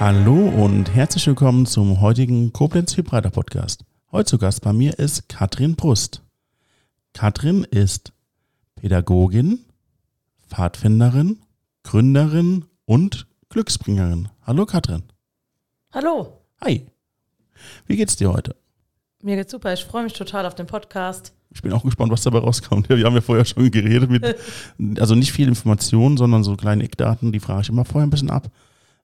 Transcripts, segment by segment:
Hallo und herzlich willkommen zum heutigen Koblenz Hybrider Podcast. Heute zu Gast bei mir ist Katrin Brust. Katrin ist Pädagogin, Pfadfinderin, Gründerin und Glücksbringerin. Hallo Katrin. Hallo. Hi. Wie geht's dir heute? Mir geht's super. Ich freue mich total auf den Podcast. Ich bin auch gespannt, was dabei rauskommt. Wir haben ja vorher schon geredet mit, also nicht viel Informationen, sondern so kleine Eckdaten, die frage ich immer vorher ein bisschen ab.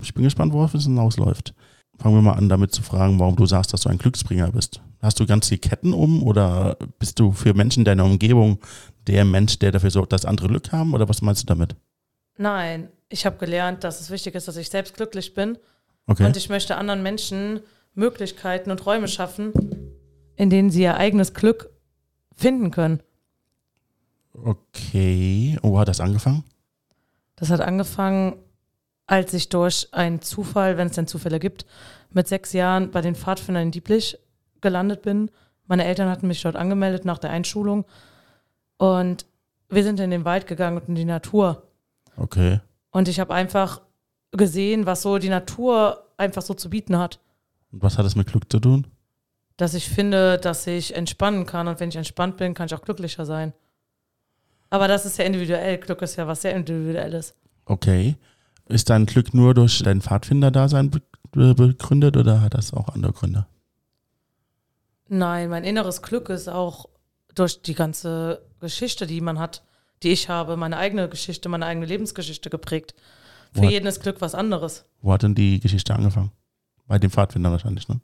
Ich bin gespannt, worauf es hinausläuft. Fangen wir mal an, damit zu fragen, warum du sagst, dass du ein Glücksbringer bist. Hast du ganz die Ketten um oder bist du für Menschen in deiner Umgebung der Mensch, der dafür sorgt, dass andere Glück haben? Oder was meinst du damit? Nein, ich habe gelernt, dass es wichtig ist, dass ich selbst glücklich bin. Okay. Und ich möchte anderen Menschen Möglichkeiten und Räume schaffen, in denen sie ihr eigenes Glück finden können. Okay. Wo hat das angefangen? Das hat angefangen, als ich durch einen Zufall, wenn es denn Zufälle gibt, mit sechs Jahren bei den Pfadfindern in Dieblich gelandet bin. Meine Eltern hatten mich dort angemeldet nach der Einschulung. Und wir sind in den Wald gegangen und in die Natur. Okay. Und ich habe einfach gesehen, was so die Natur einfach so zu bieten hat. Und was hat das mit Glück zu tun? Dass ich finde, dass ich entspannen kann. Und wenn ich entspannt bin, kann ich auch glücklicher sein. Aber das ist ja individuell. Glück ist ja was sehr Individuelles. Okay. Ist dein Glück nur durch dein Pfadfinderdasein be- begründet oder hat das auch andere Gründe? Nein, mein inneres Glück ist auch durch die ganze Geschichte, die man hat, die ich habe, meine eigene Geschichte, meine eigene Lebensgeschichte geprägt. Für What? jeden ist Glück was anderes. Wo hat denn die Geschichte angefangen? Bei den Pfadfindern wahrscheinlich, ne?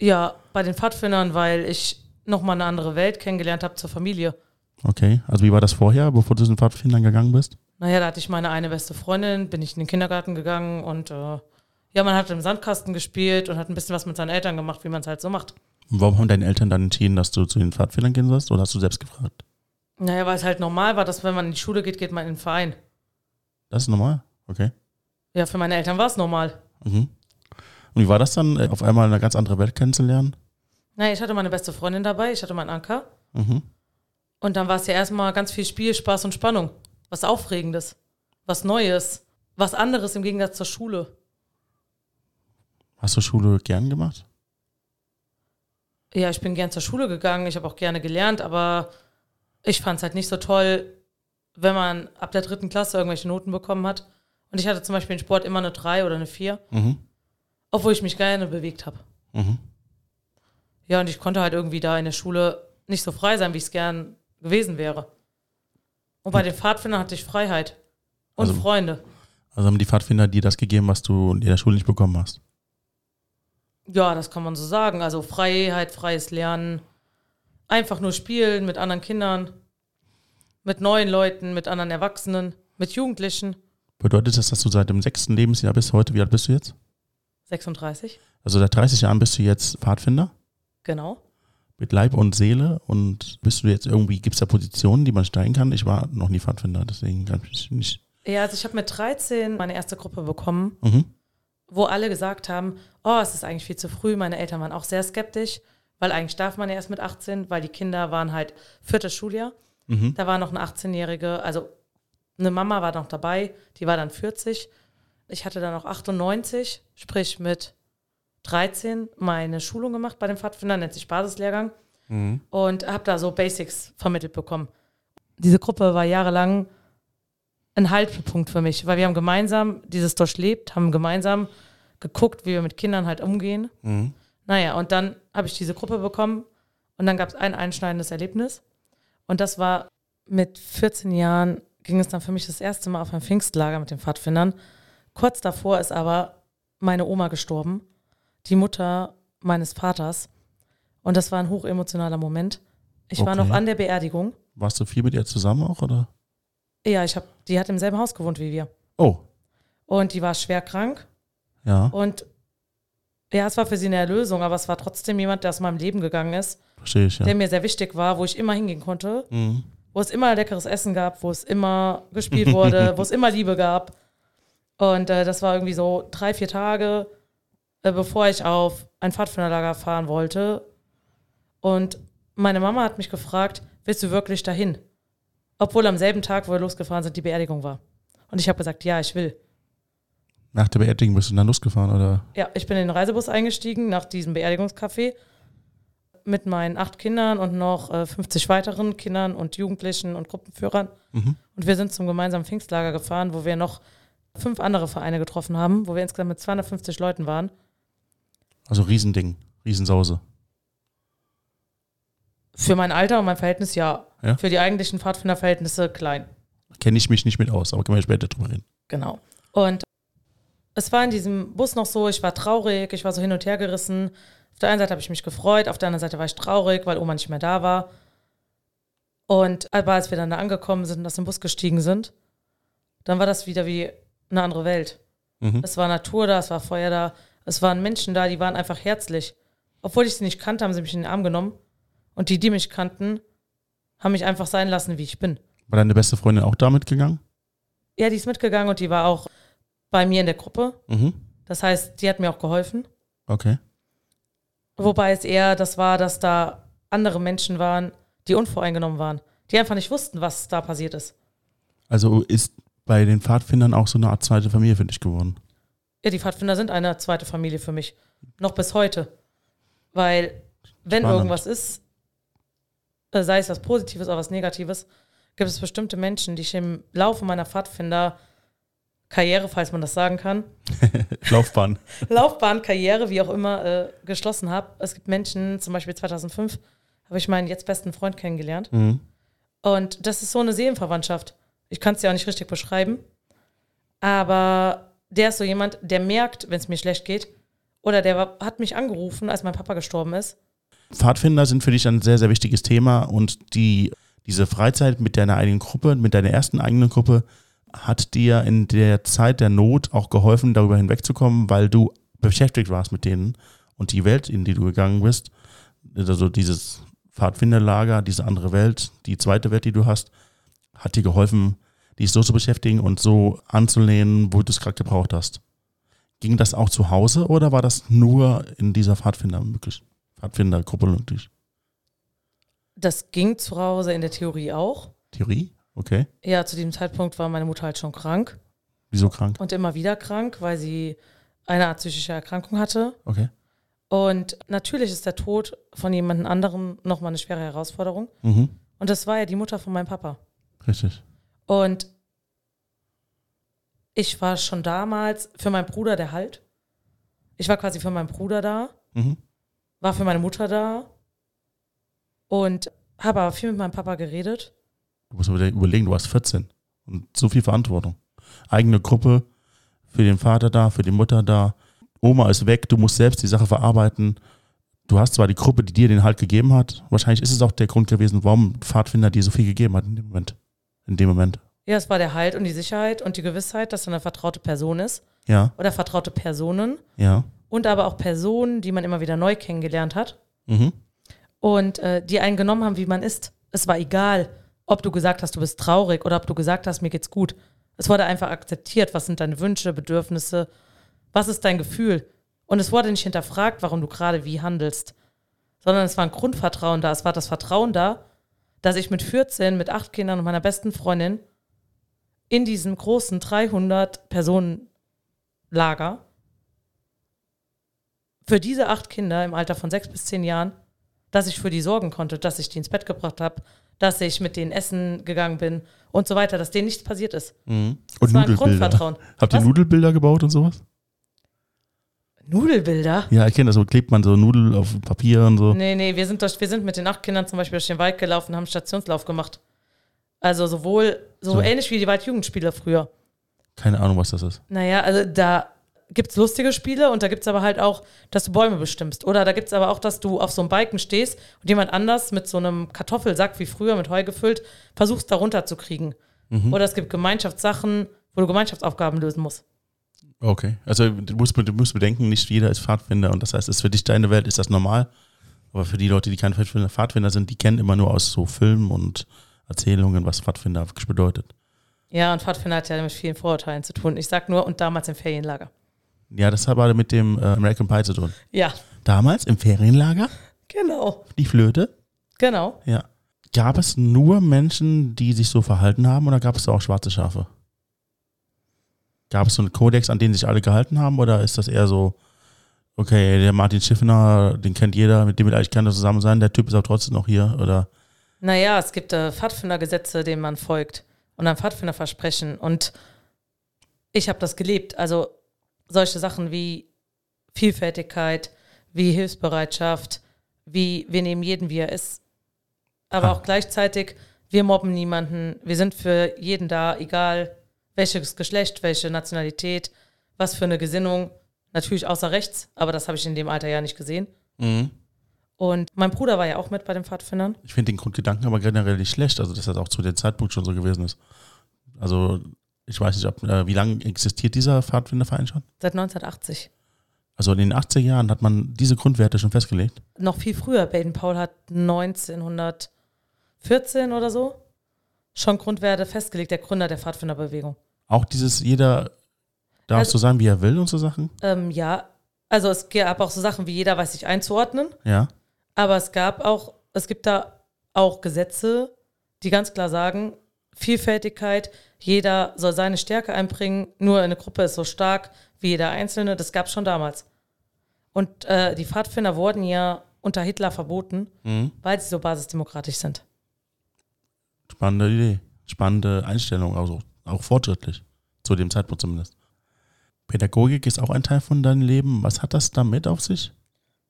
Ja, bei den Pfadfindern, weil ich nochmal eine andere Welt kennengelernt habe zur Familie. Okay. Also wie war das vorher, bevor du zu den Pfadfindern gegangen bist? Naja, da hatte ich meine eine beste Freundin, bin ich in den Kindergarten gegangen und äh, ja, man hat im Sandkasten gespielt und hat ein bisschen was mit seinen Eltern gemacht, wie man es halt so macht. Und warum haben deine Eltern dann entschieden, dass du zu den Pfadfindern gehen sollst oder hast du selbst gefragt? Naja, weil es halt normal war, dass wenn man in die Schule geht, geht man in den Verein. Das ist normal? Okay. Ja, für meine Eltern war es normal. Mhm. Und wie war das dann, äh, auf einmal eine ganz andere Welt kennenzulernen? Naja, ich hatte meine beste Freundin dabei, ich hatte meinen Anker. Mhm. Und dann war es ja erstmal ganz viel Spiel, Spaß und Spannung. Was Aufregendes, was Neues, was anderes im Gegensatz zur Schule. Hast du Schule gern gemacht? Ja, ich bin gern zur Schule gegangen, ich habe auch gerne gelernt, aber ich fand es halt nicht so toll, wenn man ab der dritten Klasse irgendwelche Noten bekommen hat. Und ich hatte zum Beispiel in Sport immer eine 3 oder eine 4, Mhm. obwohl ich mich gerne bewegt habe. Mhm. Ja, und ich konnte halt irgendwie da in der Schule nicht so frei sein, wie ich es gern gewesen wäre. Und bei den Pfadfindern hatte ich Freiheit und Also- Freunde. Also haben die Pfadfinder dir das gegeben, was du in der Schule nicht bekommen hast? Ja, das kann man so sagen. Also Freiheit, freies Lernen, einfach nur spielen mit anderen Kindern, mit neuen Leuten, mit anderen Erwachsenen, mit Jugendlichen. Bedeutet das, dass du seit dem sechsten Lebensjahr bis heute, wie alt bist du jetzt? 36, Also seit 30 Jahren bist du jetzt Pfadfinder genau. Mit Leib und Seele und bist du jetzt irgendwie, gibt es da Positionen, die man steigen kann? Ich war noch nie Pfadfinder, deswegen kann ich nicht. Ja, also ich habe mit 13 meine erste Gruppe bekommen, Mhm. wo alle gesagt haben, oh, es ist eigentlich viel zu früh. Meine Eltern waren auch sehr skeptisch, weil eigentlich darf man ja erst mit 18, weil die Kinder waren halt viertes Schuljahr. Mhm. Da war noch eine 18-Jährige, also eine Mama war noch dabei, die war dann 40. Ich hatte dann auch 98, sprich mit 13 meine Schulung gemacht bei den Pfadfindern, nennt sich Basislehrgang Mhm. und habe da so Basics vermittelt bekommen. Diese Gruppe war jahrelang ein Haltepunkt für mich, weil wir haben gemeinsam dieses durchlebt, haben gemeinsam geguckt, wie wir mit Kindern halt umgehen. Mhm. Naja, und dann habe ich diese Gruppe bekommen und dann gab es ein einschneidendes Erlebnis. Und das war mit 14 Jahren, ging es dann für mich das erste Mal auf ein Pfingstlager mit den Pfadfindern. Kurz davor ist aber meine Oma gestorben, die Mutter meines Vaters. Und das war ein hochemotionaler Moment. Ich war Okay. noch an der Beerdigung. Warst du viel mit ihr zusammen auch, oder? Ja, ich habe, die hat im selben Haus gewohnt wie wir. Oh, Und die war schwer krank. ja, Und ja, es war für sie eine Erlösung, aber es war trotzdem jemand, der aus meinem Leben gegangen ist. verstehe ich, ja. der mir sehr wichtig war, wo ich immer hingehen konnte, Mhm. wo es immer leckeres Essen gab, wo es immer gespielt wurde, wo es immer Liebe gab. Und äh, das war irgendwie so drei, vier Tage, äh, bevor ich auf ein Pfadfinderlager fahren wollte. Und meine Mama hat mich gefragt, willst du wirklich dahin? Obwohl am selben Tag, wo wir losgefahren sind, die Beerdigung war. Und ich habe gesagt, ja, ich will. Nach der Beerdigung bist du dann losgefahren, oder? Ja, ich bin in den Reisebus eingestiegen nach diesem Beerdigungscafé mit meinen acht Kindern und noch äh, 50 weiteren Kindern und Jugendlichen und Gruppenführern. Mhm. Und wir sind zum gemeinsamen Pfingstlager gefahren, wo wir noch fünf andere Vereine getroffen haben, wo wir insgesamt mit 250 Leuten waren. Also Riesending, Riesensause. Für mein Alter und mein Verhältnis ja. Ja? Für die eigentlichen Pfadfinderverhältnisse klein. Kenne ich mich nicht mit aus, aber können wir später drüber reden. Genau. Und es war in diesem Bus noch so, ich war traurig, ich war so hin und her gerissen. Auf der einen Seite habe ich mich gefreut, auf der anderen Seite war ich traurig, weil Oma nicht mehr da war. Und aber als wir dann da angekommen sind und aus dem Bus gestiegen sind, dann war das wieder wie eine andere Welt. Mhm. Es war Natur da, es war Feuer da, es waren Menschen da, die waren einfach herzlich. Obwohl ich sie nicht kannte, haben sie mich in den Arm genommen. Und die, die mich kannten, haben mich einfach sein lassen, wie ich bin. War deine beste Freundin auch da mitgegangen? Ja, die ist mitgegangen und die war auch bei mir in der Gruppe. Mhm. Das heißt, die hat mir auch geholfen. Okay. Wobei es eher das war, dass da andere Menschen waren, die unvoreingenommen waren, die einfach nicht wussten, was da passiert ist. Also ist bei den Pfadfindern auch so eine Art zweite Familie für dich geworden. Ja, die Pfadfinder sind eine zweite Familie für mich. Noch bis heute. Weil, wenn Spannend. irgendwas ist, äh, sei es was Positives oder was Negatives, gibt es bestimmte Menschen, die ich im Laufe meiner Pfadfinder-Karriere, falls man das sagen kann, Laufbahn. Laufbahn, Karriere, wie auch immer, äh, geschlossen habe. Es gibt Menschen, zum Beispiel 2005, habe ich meinen jetzt besten Freund kennengelernt. Mhm. Und das ist so eine Seelenverwandtschaft. Ich kann es ja auch nicht richtig beschreiben. Aber der ist so jemand, der merkt, wenn es mir schlecht geht. Oder der hat mich angerufen, als mein Papa gestorben ist. Pfadfinder sind für dich ein sehr, sehr wichtiges Thema und die, diese Freizeit mit deiner eigenen Gruppe, mit deiner ersten eigenen Gruppe, hat dir in der Zeit der Not auch geholfen, darüber hinwegzukommen, weil du beschäftigt warst mit denen und die Welt, in die du gegangen bist, also dieses Pfadfinderlager, diese andere Welt, die zweite Welt, die du hast, hat dir geholfen, dich so zu beschäftigen und so anzulehnen, wo du es gerade gebraucht hast. Ging das auch zu Hause oder war das nur in dieser Pfadfinder möglich? Pfadfindergruppe möglich? Das ging zu Hause in der Theorie auch. Theorie? Okay. Ja, zu diesem Zeitpunkt war meine Mutter halt schon krank Wieso krank? und immer wieder krank, weil sie eine Art psychische Erkrankung hatte. Okay. Und natürlich ist der Tod von jemand anderem nochmal eine schwere Herausforderung. Mhm. Und das war ja die Mutter von meinem Papa. Richtig. Und ich war schon damals für meinen Bruder der Halt. Ich war quasi für meinen Bruder da, Mhm. war für meine Mutter da und habe aber viel mit meinem Papa geredet. Du musst über- überlegen, du warst 14 und so viel Verantwortung. Eigene Gruppe, für den Vater da, für die Mutter da. Oma ist weg, du musst selbst die Sache verarbeiten. Du hast zwar die Gruppe, die dir den Halt gegeben hat. Wahrscheinlich ist es auch der Grund gewesen, warum Pfadfinder dir so viel gegeben hat in dem Moment. In dem Moment. Ja, es war der Halt und die Sicherheit und die Gewissheit, dass da eine vertraute Person ist Ja, oder vertraute Personen ja. und aber auch Personen, die man immer wieder neu kennengelernt hat Mhm. und äh, die einen genommen haben, wie man ist. Es war egal, ob du gesagt hast, du bist traurig oder ob du gesagt hast, mir geht's gut. Es wurde einfach akzeptiert, was sind deine Wünsche, Bedürfnisse, was ist dein Gefühl. Und es wurde nicht hinterfragt, warum du gerade wie handelst, sondern es war ein Grundvertrauen da. Es war das Vertrauen da, dass ich mit 14, mit acht Kindern und meiner besten Freundin in diesem großen 300-Personen-Lager für diese acht Kinder im Alter von sechs bis zehn Jahren, dass ich für die sorgen konnte, dass ich die ins Bett gebracht habe, dass ich mit denen essen gegangen bin und so weiter, dass denen nichts passiert ist. Mhm. Das Und war ein Nudelbilder. Grundvertrauen. Habt ihr Was? Nudelbilder gebaut und sowas? Nudelbilder? Ja, ich kenne das. So klebt man so Nudel auf Papier und so. Nee, nee, wir sind, durch, wir sind mit den acht Kindern zum Beispiel durch den Wald gelaufen, haben Stationslauf gemacht. Also sowohl, so, So. ähnlich wie die Waldjugendspiele früher. Keine Ahnung, was das ist. Naja, also da gibt es lustige Spiele und da gibt es aber halt auch, dass du Bäume bestimmst. Oder da gibt es aber auch, dass du auf so einem Balken stehst und jemand anders mit so einem Kartoffelsack wie früher mit Heu gefüllt versuchst, da runterzukriegen. Oder es gibt Gemeinschaftssachen, wo du Gemeinschaftsaufgaben lösen musst. Okay. Also du musst, du musst bedenken, nicht jeder ist Pfadfinder und das heißt, ist für dich deine Welt, ist das normal. Aber für die Leute, die keine Pfadfinder, sind, die kennen immer nur aus so Filmen und Erzählungen, was Pfadfinder wirklich bedeutet. Ja, und Pfadfinder hat ja mit vielen Vorurteilen zu tun. Ich sag nur, und damals im Ferienlager. Ja, das hat aber mit dem äh, American Pie zu tun. Ja, Damals im Ferienlager, genau. die Flöte. Genau. Ja. Gab es nur Menschen, die sich so verhalten haben oder gab es auch schwarze Schafe? Gab es so einen Kodex, an den sich alle gehalten haben oder ist das eher so, okay, der Martin Schiffner, den kennt jeder, mit dem will eigentlich keiner zusammen sein, der Typ ist auch trotzdem noch hier oder? Naja, es gibt äh, Pfadfindergesetze, denen man folgt und ein Pfadfinderversprechen und ich habe das gelebt. Also solche Sachen wie Vielfältigkeit, wie Hilfsbereitschaft, wie wir nehmen jeden, wie er ist. Aber Ah. auch gleichzeitig, wir mobben niemanden, wir sind für jeden da, egal welches Geschlecht, welche Nationalität, was für eine Gesinnung. Natürlich außer rechts, aber das habe ich in dem Alter ja nicht gesehen. Mhm. Und mein Bruder war ja auch mit bei den Pfadfindern. Ich finde den Grundgedanken aber generell nicht schlecht, also dass das auch zu dem Zeitpunkt schon so gewesen ist. Also ich weiß nicht, ob, äh, wie lange existiert dieser Pfadfinderverein schon? Seit 1980. Also in den 80er Jahren hat man diese Grundwerte schon festgelegt. Noch viel früher. Baden Paul hat 1914 oder so schon Grundwerte festgelegt, der Gründer der Pfadfinderbewegung. Auch dieses, jeder darf Also- so sein, wie er will und so Sachen. Ähm, ja, also es gab auch so Sachen wie jeder weiß sich einzuordnen, Ja. aber es gab auch, es gibt da auch Gesetze, die ganz klar sagen, Vielfältigkeit, jeder soll seine Stärke einbringen, nur eine Gruppe ist so stark wie jeder Einzelne, das gab es schon damals. Und äh, die Pfadfinder wurden ja unter Hitler verboten, Mhm. weil sie so basisdemokratisch sind. Spannende Idee. Spannende Einstellung, also auch fortschrittlich. Zu dem Zeitpunkt zumindest. Pädagogik ist auch ein Teil von deinem Leben. Was hat das damit auf sich?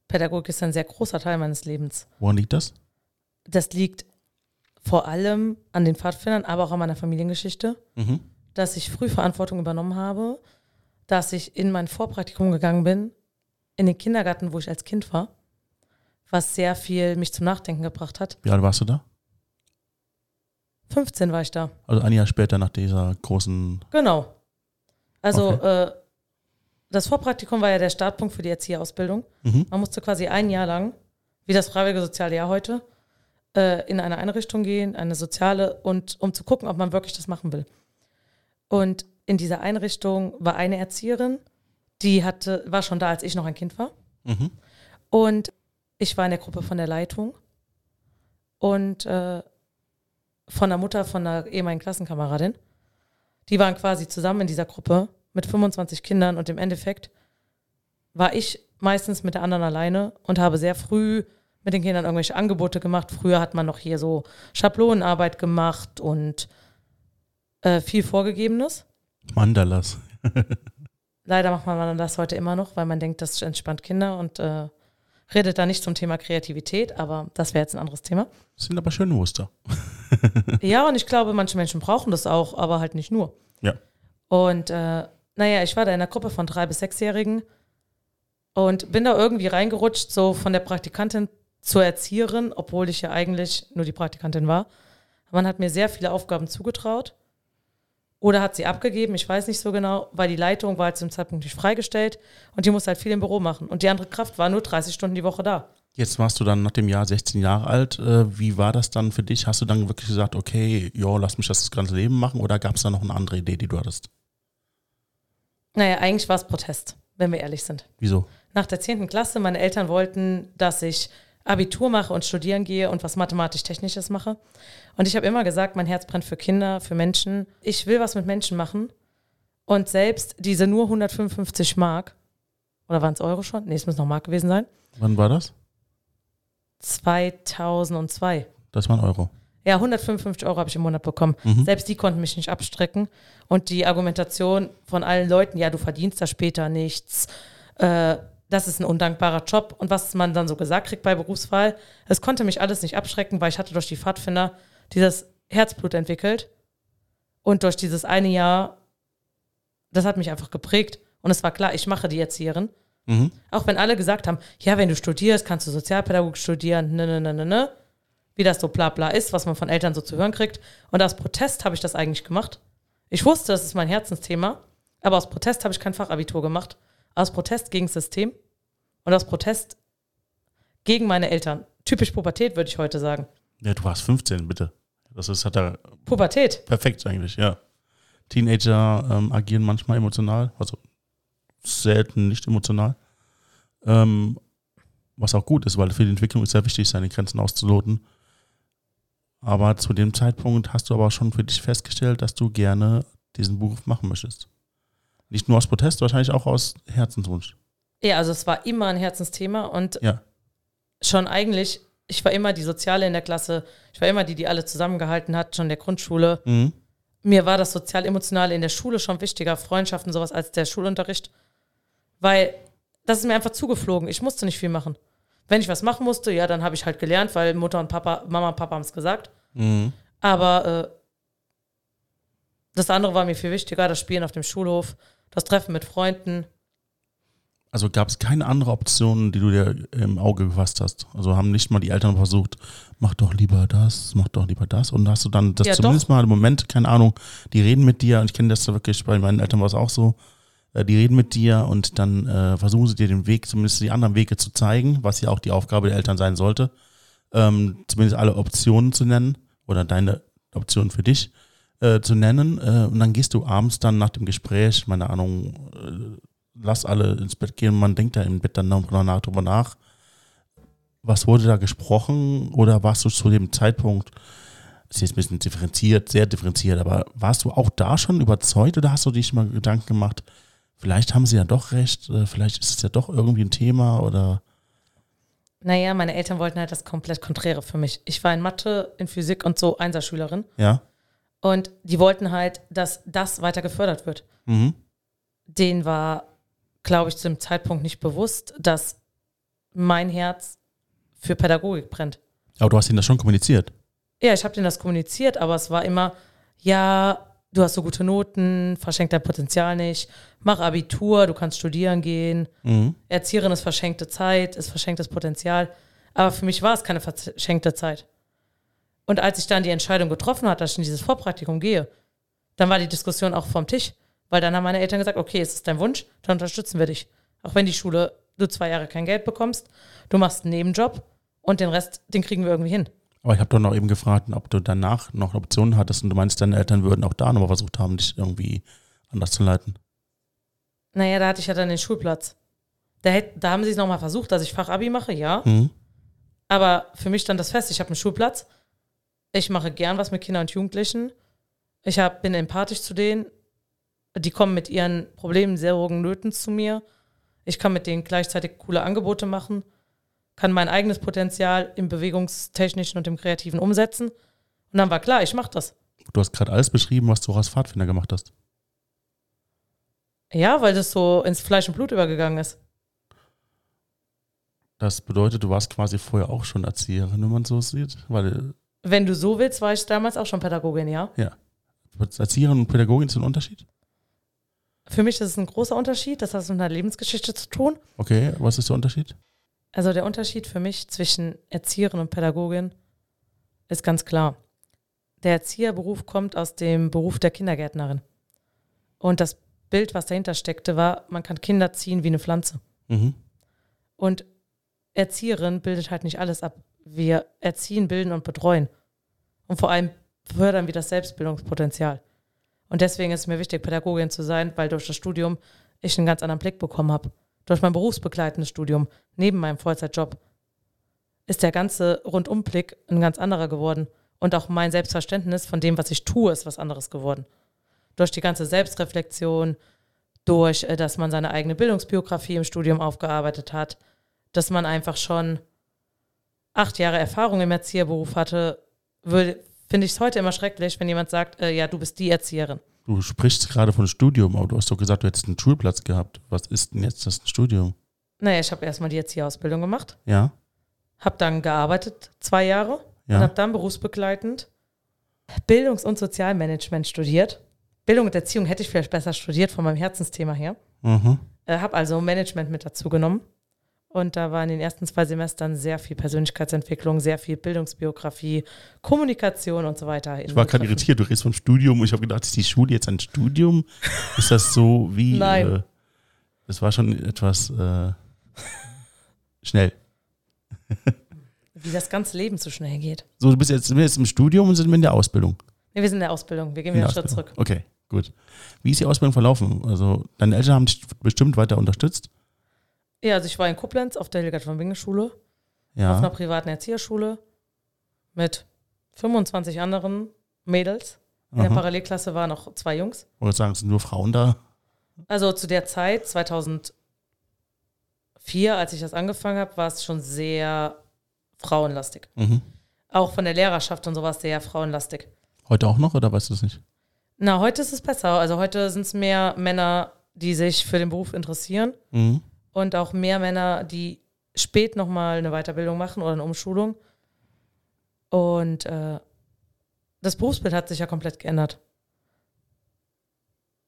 Pädagogik ist ein sehr großer Teil meines Lebens. Woran liegt das? Das liegt vor allem an den Pfadfindern, aber auch an meiner Familiengeschichte. Mhm. dass ich früh Verantwortung übernommen habe, dass ich in mein Vorpraktikum gegangen bin, in den Kindergarten, wo ich als Kind war, was sehr viel mich zum Nachdenken gebracht hat. Wie alt warst du da? 15 war ich da. Also ein Jahr später nach dieser großen. Genau. Also Okay. äh, das Vorpraktikum war ja der Startpunkt für die Erzieherausbildung. Mhm. Man musste quasi ein Jahr lang, wie das freiwillige soziale Jahr heute, äh, in eine Einrichtung gehen, eine soziale, und um zu gucken, ob man wirklich das machen will. Und in dieser Einrichtung war eine Erzieherin, die hatte, war schon da, als ich noch ein Kind war. Mhm. Und ich war in der Gruppe von der Leitung und äh, von der Mutter von einer ehemaligen Klassenkameradin. Die waren quasi zusammen in dieser Gruppe mit 25 Kindern und im Endeffekt war ich meistens mit der anderen alleine und habe sehr früh mit den Kindern irgendwelche Angebote gemacht. Früher hat man noch hier so Schablonenarbeit gemacht und äh, viel Vorgegebenes. Mandalas. Leider macht man das heute immer noch, weil man denkt, das entspannt Kinder und äh, redet da nicht zum Thema Kreativität, aber das wäre jetzt ein anderes Thema. Das sind aber schöne Muster. Ja, und ich glaube, manche Menschen brauchen das auch, aber halt nicht nur. Ja. Und äh, naja, ich war da in einer Gruppe von drei bis sechsjährigen und bin da irgendwie reingerutscht, so von der Praktikantin zur Erzieherin, obwohl ich ja eigentlich nur die Praktikantin war. Man hat mir sehr viele Aufgaben zugetraut oder hat sie abgegeben, ich weiß nicht so genau, weil die Leitung war halt zum Zeitpunkt nicht freigestellt und die musste halt viel im Büro machen. Und die andere Kraft war nur 30 Stunden die Woche da. Jetzt warst du dann nach dem Jahr 16 Jahre alt. Äh, Wie war das dann für dich? Hast du dann wirklich gesagt, okay, jo, lass mich das ganze Leben machen oder gab es da noch eine andere Idee, die du hattest? Naja, eigentlich war es Protest, wenn wir ehrlich sind. Wieso? nach der 10. Klasse, meine Eltern wollten, dass ich Abitur mache und studieren gehe und was mathematisch-technisches mache. Und ich habe immer gesagt, mein Herz brennt für Kinder, für Menschen. Ich will was mit Menschen machen. Und selbst diese nur 155 Mark, oder waren es Euro schon? Nee, es müssen noch Mark gewesen sein. Wann war das? 2002. Das war ein Euro. Ja, 155 Euro habe ich im Monat bekommen. Mhm. Selbst die konnten mich nicht abstrecken. Und die Argumentation von allen Leuten, ja, du verdienst da später nichts, äh, das ist ein undankbarer Job. Und was man dann so gesagt kriegt bei Berufswahl, es konnte mich alles nicht abschrecken, weil ich hatte durch die Pfadfinder dieses Herzblut entwickelt. Und durch dieses eine Jahr, das hat mich einfach geprägt. Und es war klar, ich mache die Erzieherin. Mhm. Auch wenn alle gesagt haben, ja, wenn du studierst, kannst du Sozialpädagogik studieren, ne, ne, ne, ne, ne. Wie das so bla bla ist, was man von Eltern so zu hören kriegt. Und aus Protest habe ich das eigentlich gemacht. Ich wusste, das ist mein Herzensthema, aber aus Protest habe ich kein Fachabitur gemacht. Aus Protest gegen das System und aus Protest gegen meine Eltern. Typisch Pubertät, würde ich heute sagen. Ja, du warst 15, bitte. Das ist, hat er Pubertät. perfekt eigentlich, ja. Teenager ähm, agieren manchmal emotional, also selten nicht emotional. Ähm, was auch gut ist, weil für die Entwicklung ist sehr wichtig, seine Grenzen auszuloten. Aber zu dem Zeitpunkt hast du aber schon für dich festgestellt, dass du gerne diesen Beruf machen möchtest. Nicht nur aus Protest, wahrscheinlich auch aus Herzenswunsch. Ja, also es war immer ein Herzensthema und Ja. schon eigentlich, ich war immer die Soziale in der Klasse, ich war immer die, die alle zusammengehalten hat, schon in der Grundschule. Mhm. Mir war das Sozial-Emotionale in der Schule schon wichtiger, Freundschaften, sowas, als der Schulunterricht. Weil das ist mir einfach zugeflogen. Ich musste nicht viel machen. Wenn ich was machen musste, ja, dann habe ich halt gelernt, weil Mutter und Papa, Mama und Papa haben es gesagt. Mhm. Aber äh, das andere war mir viel wichtiger, das Spielen auf dem Schulhof, das Treffen mit Freunden. Also gab es keine andere Option, die du dir im Auge gefasst hast. Also haben nicht mal die Eltern versucht, mach doch lieber das, mach doch lieber das. Und hast du dann das Ja, zumindest mal im Moment, keine Ahnung, die reden mit dir, und ich kenne das wirklich, bei meinen Eltern war es auch so, äh, die reden mit dir und dann äh, versuchen sie dir den Weg, zumindest die anderen Wege zu zeigen, was ja auch die Aufgabe der Eltern sein sollte, ähm, zumindest alle Optionen zu nennen oder deine Optionen für dich äh, zu nennen. Äh, und dann gehst du abends dann nach dem Gespräch, meine Ahnung, äh, lass alle ins Bett gehen. Man denkt ja im Bett dann noch drüber nach. Was wurde da gesprochen oder warst du zu dem Zeitpunkt, das ist jetzt ein bisschen differenziert, sehr differenziert, aber warst du auch da schon überzeugt oder hast du dich mal Gedanken gemacht, vielleicht haben sie ja doch recht, äh, vielleicht ist es ja doch irgendwie ein Thema oder Naja, meine Eltern wollten halt das komplett Konträre für mich. Ich war in Mathe, in Physik und so Einserschülerin. ja? Und die wollten halt, dass das weiter gefördert wird. Mhm. Denen war, glaube ich, zu dem Zeitpunkt nicht bewusst, dass mein Herz für Pädagogik brennt. Aber du hast ihnen das schon kommuniziert. Ja, ich habe denen das kommuniziert, aber es war immer, ja, du hast so gute Noten, verschenk dein Potenzial nicht, mach Abitur, du kannst studieren gehen. Mhm. Erzieherin ist verschenkte Zeit, ist verschenktes Potenzial. Aber für mich war es keine verschenkte Zeit. Und als ich dann die Entscheidung getroffen hatte, dass ich in dieses Vorpraktikum gehe, dann war die Diskussion auch vom Tisch. Weil dann haben meine Eltern gesagt, okay, es ist dein Wunsch, dann unterstützen wir dich. Auch wenn die Schule, du zwei Jahre kein Geld bekommst, du machst einen Nebenjob und den Rest, den kriegen wir irgendwie hin. Aber ich habe doch noch eben gefragt, ob du danach noch Optionen hattest und du meinst, deine Eltern würden auch da nochmal versucht haben, dich irgendwie anders zu leiten. Naja, da hatte ich ja dann den Schulplatz. Da, hätt, da haben sie es nochmal versucht, dass ich Fachabi mache, ja. Mhm. Aber für mich stand das fest, ich habe einen Schulplatz. Ich mache gern was mit Kindern und Jugendlichen. Ich hab, bin empathisch zu denen. Die kommen mit ihren Problemen, Sorgen, Nöten zu mir. Ich kann mit denen gleichzeitig coole Angebote machen, kann mein eigenes Potenzial im bewegungstechnischen und im kreativen umsetzen. Und dann war klar, ich mache das. Du hast gerade alles beschrieben, was du auch als Pfadfinder gemacht hast. Ja, weil das so ins Fleisch und Blut übergegangen ist. Das bedeutet, du warst quasi vorher auch schon Erzieherin, wenn man so sieht. Weil Wenn du so willst, war ich damals auch schon Pädagogin, ja. äh, Erzieherin und Pädagogin sind ein Unterschied? Für mich ist es ein großer Unterschied. Das hat mit einer Lebensgeschichte zu tun. Okay, was ist der Unterschied? Also der Unterschied für mich zwischen Erzieherin und Pädagogin ist ganz klar. Der Erzieherberuf kommt aus dem Beruf der Kindergärtnerin. Und das Bild, was dahinter steckte, war, man kann Kinder ziehen wie eine Pflanze. Mhm. Und Erzieherin bildet halt nicht alles ab. Wir erziehen, bilden und betreuen. Und vor allem fördern wir das Selbstbildungspotenzial. Und deswegen ist es mir wichtig, Pädagogin zu sein, weil durch das Studium ich einen ganz anderen Blick bekommen habe. Durch mein berufsbegleitendes Studium, neben meinem Vollzeitjob, ist der ganze Rundumblick ein ganz anderer geworden. Und auch mein Selbstverständnis von dem, was ich tue, ist was anderes geworden. Durch die ganze Selbstreflexion, durch, äh, dass man seine eigene Bildungsbiografie im Studium aufgearbeitet hat, dass man einfach schon acht Jahre Erfahrung im Erzieherberuf hatte, würde, finde ich es heute immer schrecklich, wenn jemand sagt, äh, ja, du bist die Erzieherin. Du sprichst gerade von Studium, aber du hast doch gesagt, du hättest einen Schulplatz gehabt. Was ist denn jetzt das Studium? Naja, ich habe erstmal die Erzieherausbildung gemacht, Ja? habe dann gearbeitet, zwei Jahre, und Ja? habe dann berufsbegleitend Bildungs- und Sozialmanagement studiert. Bildung und Erziehung hätte ich vielleicht besser studiert von meinem Herzensthema her. Mhm. Äh, habe also Management mit dazu genommen. Und da war in den ersten zwei Semestern sehr viel Persönlichkeitsentwicklung, sehr viel Bildungsbiografie, Kommunikation und so weiter. Ich war gerade irritiert, du redest vom Studium und ich habe gedacht, ist die Schule jetzt ein Studium? Ist das so wie. Nein. Äh, das war schon etwas äh, schnell. Wie das ganze Leben so schnell geht. So, du bist jetzt, sind wir jetzt im Studium und sind wir in der Ausbildung. Nee, wir sind in der Ausbildung. Wir gehen wieder der einen Schritt zurück. Okay, gut. Wie ist die Ausbildung verlaufen? Also, deine Eltern haben dich bestimmt weiter unterstützt. Ja, also ich war in Koblenz auf der Hildegard von Bingen Schule, auf einer Ja. privaten Erzieherschule mit 25 anderen Mädels. In der Aha. Parallelklasse waren noch zwei Jungs. Oder sagen, es sind nur Frauen da? Also zu der Zeit, 2004, als ich das angefangen habe, war es schon sehr frauenlastig. Mhm. Auch von der Lehrerschaft und sowas sehr frauenlastig. Heute auch noch oder weißt du es nicht? Na, heute ist es besser. Also heute sind es mehr Männer, die sich für den Beruf interessieren Mhm. Und auch mehr Männer, die spät nochmal eine Weiterbildung machen oder eine Umschulung. Und äh, das Berufsbild hat sich ja komplett geändert.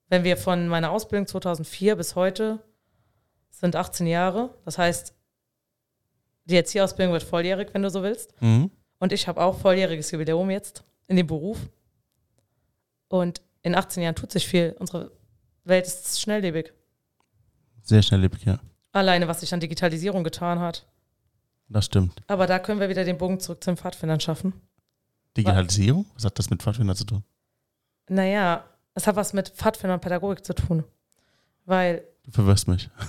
Wenn wir von meiner Ausbildung 2004 bis heute sind 18 Jahre, das heißt, die Erzieherausbildung wird volljährig, wenn du so willst. Mhm. Und ich habe auch volljähriges Jubiläum jetzt in dem Beruf. Und in 18 Jahren tut sich viel. Unsere Welt ist schnelllebig. Sehr schnelllebig, ja. Alleine, was sich an Digitalisierung getan hat. Das stimmt. Aber da können wir wieder den Bogen zurück zu den Pfadfindern schaffen. Digitalisierung? Was hat das mit Pfadfinder zu tun? Naja, es hat was mit Pfadfinder und Pädagogik zu tun. Weil Du verwirrst mich.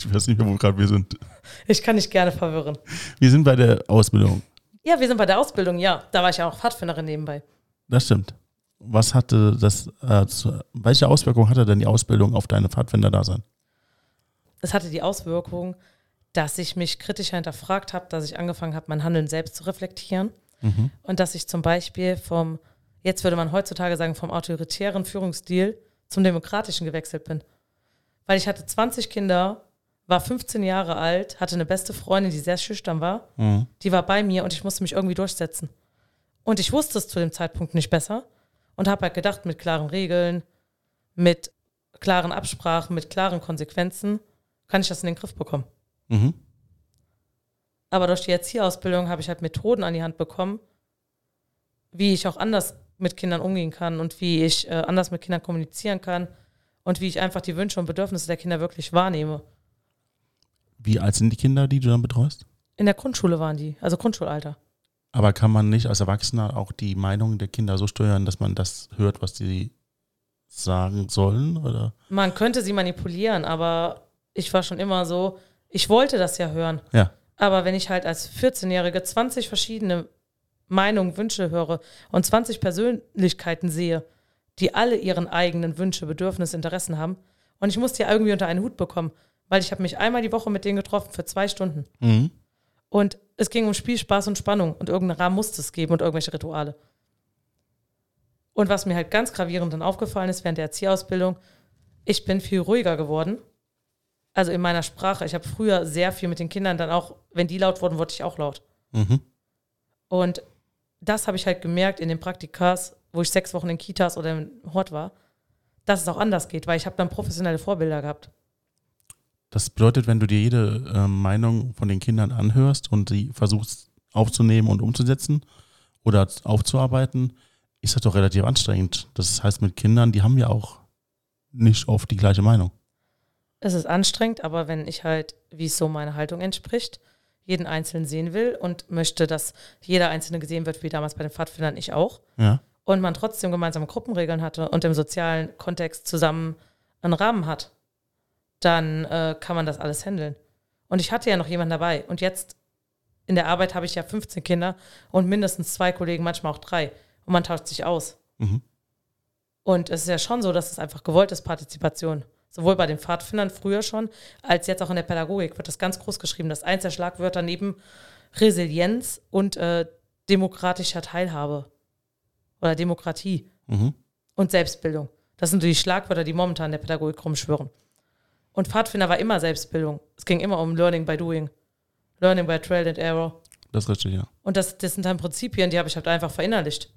Ich weiß nicht mehr, wo gerade wir sind. ich kann dich gerne verwirren. Wir sind bei der Ausbildung. Ja, wir sind bei der Ausbildung, ja. Da war ich ja auch Pfadfinderin nebenbei. Das stimmt. Was hatte das, äh, zu, welche Auswirkungen hatte denn die Ausbildung auf deine Pfadfinder-Dasein? Es hatte die Auswirkung, dass ich mich kritischer hinterfragt habe, dass ich angefangen habe, mein Handeln selbst zu reflektieren. Mhm. Und dass ich zum Beispiel vom, jetzt würde man heutzutage sagen, vom autoritären Führungsstil zum demokratischen gewechselt bin. Weil ich hatte 20 Kinder, war 15 Jahre alt, hatte eine beste Freundin, die sehr schüchtern war. Mhm. Die war bei mir und ich musste mich irgendwie durchsetzen. Und ich wusste es zu dem Zeitpunkt nicht besser und habe halt gedacht, mit klaren Regeln, mit klaren Absprachen, mit klaren Konsequenzen kann ich das in den Griff bekommen. Mhm. Aber durch die Erzieherausbildung habe ich halt Methoden an die Hand bekommen, wie ich auch anders mit Kindern umgehen kann und wie ich äh, anders mit Kindern kommunizieren kann und wie ich einfach die Wünsche und Bedürfnisse der Kinder wirklich wahrnehme. Wie alt sind die Kinder, die du dann betreust? In der Grundschule waren die, also Grundschulalter. Aber kann man nicht als Erwachsener auch die Meinung der Kinder so steuern, dass man das hört, was sie sagen sollen? Oder? Man könnte sie manipulieren, aber ich war schon immer so, ich wollte das ja hören. Ja. Aber wenn ich halt als 14-Jährige 20 verschiedene Meinungen, Wünsche höre und 20 Persönlichkeiten sehe, die alle ihren eigenen Wünsche, Bedürfnisse, Interessen haben und ich muss die irgendwie unter einen Hut bekommen, weil ich habe mich einmal die Woche mit denen getroffen für zwei Stunden. Mhm. Und es ging um Spiel, Spaß und Spannung und irgendeinen Rahmen musste es geben und irgendwelche Rituale. Und was mir halt ganz gravierend dann aufgefallen ist während der Erzieherausbildung, ich bin viel ruhiger geworden. Also in meiner Sprache. Ich habe früher sehr viel mit den Kindern dann auch, wenn die laut wurden, wurde ich auch laut. Mhm. Und das habe ich halt gemerkt in den Praktikas, wo ich sechs Wochen in Kitas oder im Hort war, dass es auch anders geht, weil ich habe dann professionelle Vorbilder gehabt. Das bedeutet, wenn du dir jede äh, Meinung von den Kindern anhörst und sie versuchst aufzunehmen und umzusetzen oder aufzuarbeiten, ist das doch relativ anstrengend. Das heißt, mit Kindern, die haben ja auch nicht oft die gleiche Meinung. Es ist anstrengend, aber wenn ich halt, wie es so meiner Haltung entspricht, jeden Einzelnen sehen will und möchte, dass jeder Einzelne gesehen wird, wie damals bei den Pfadfindern, ich auch, Ja. und man trotzdem gemeinsame Gruppenregeln hatte und im sozialen Kontext zusammen einen Rahmen hat, dann äh, kann man das alles handeln. Und ich hatte ja noch jemanden dabei. Und jetzt in der Arbeit habe ich ja 15 Kinder und mindestens zwei Kollegen, manchmal auch drei. Und man tauscht sich aus. Mhm. Und es ist ja schon so, dass es einfach gewollt ist, Partizipation. Sowohl bei den Pfadfindern früher schon, als jetzt auch in der Pädagogik wird das ganz groß geschrieben. Das eins der Schlagwörter neben Resilienz und äh, demokratischer Teilhabe oder Demokratie Mhm. und Selbstbildung. Das sind die Schlagwörter, die momentan in der Pädagogik rumschwirren. Und Pfadfinder war immer Selbstbildung. Es ging immer um Learning by Doing. Learning by Trial and Error. Das ist richtig, ja. Und das, das sind dann Prinzipien, die habe ich halt einfach verinnerlicht.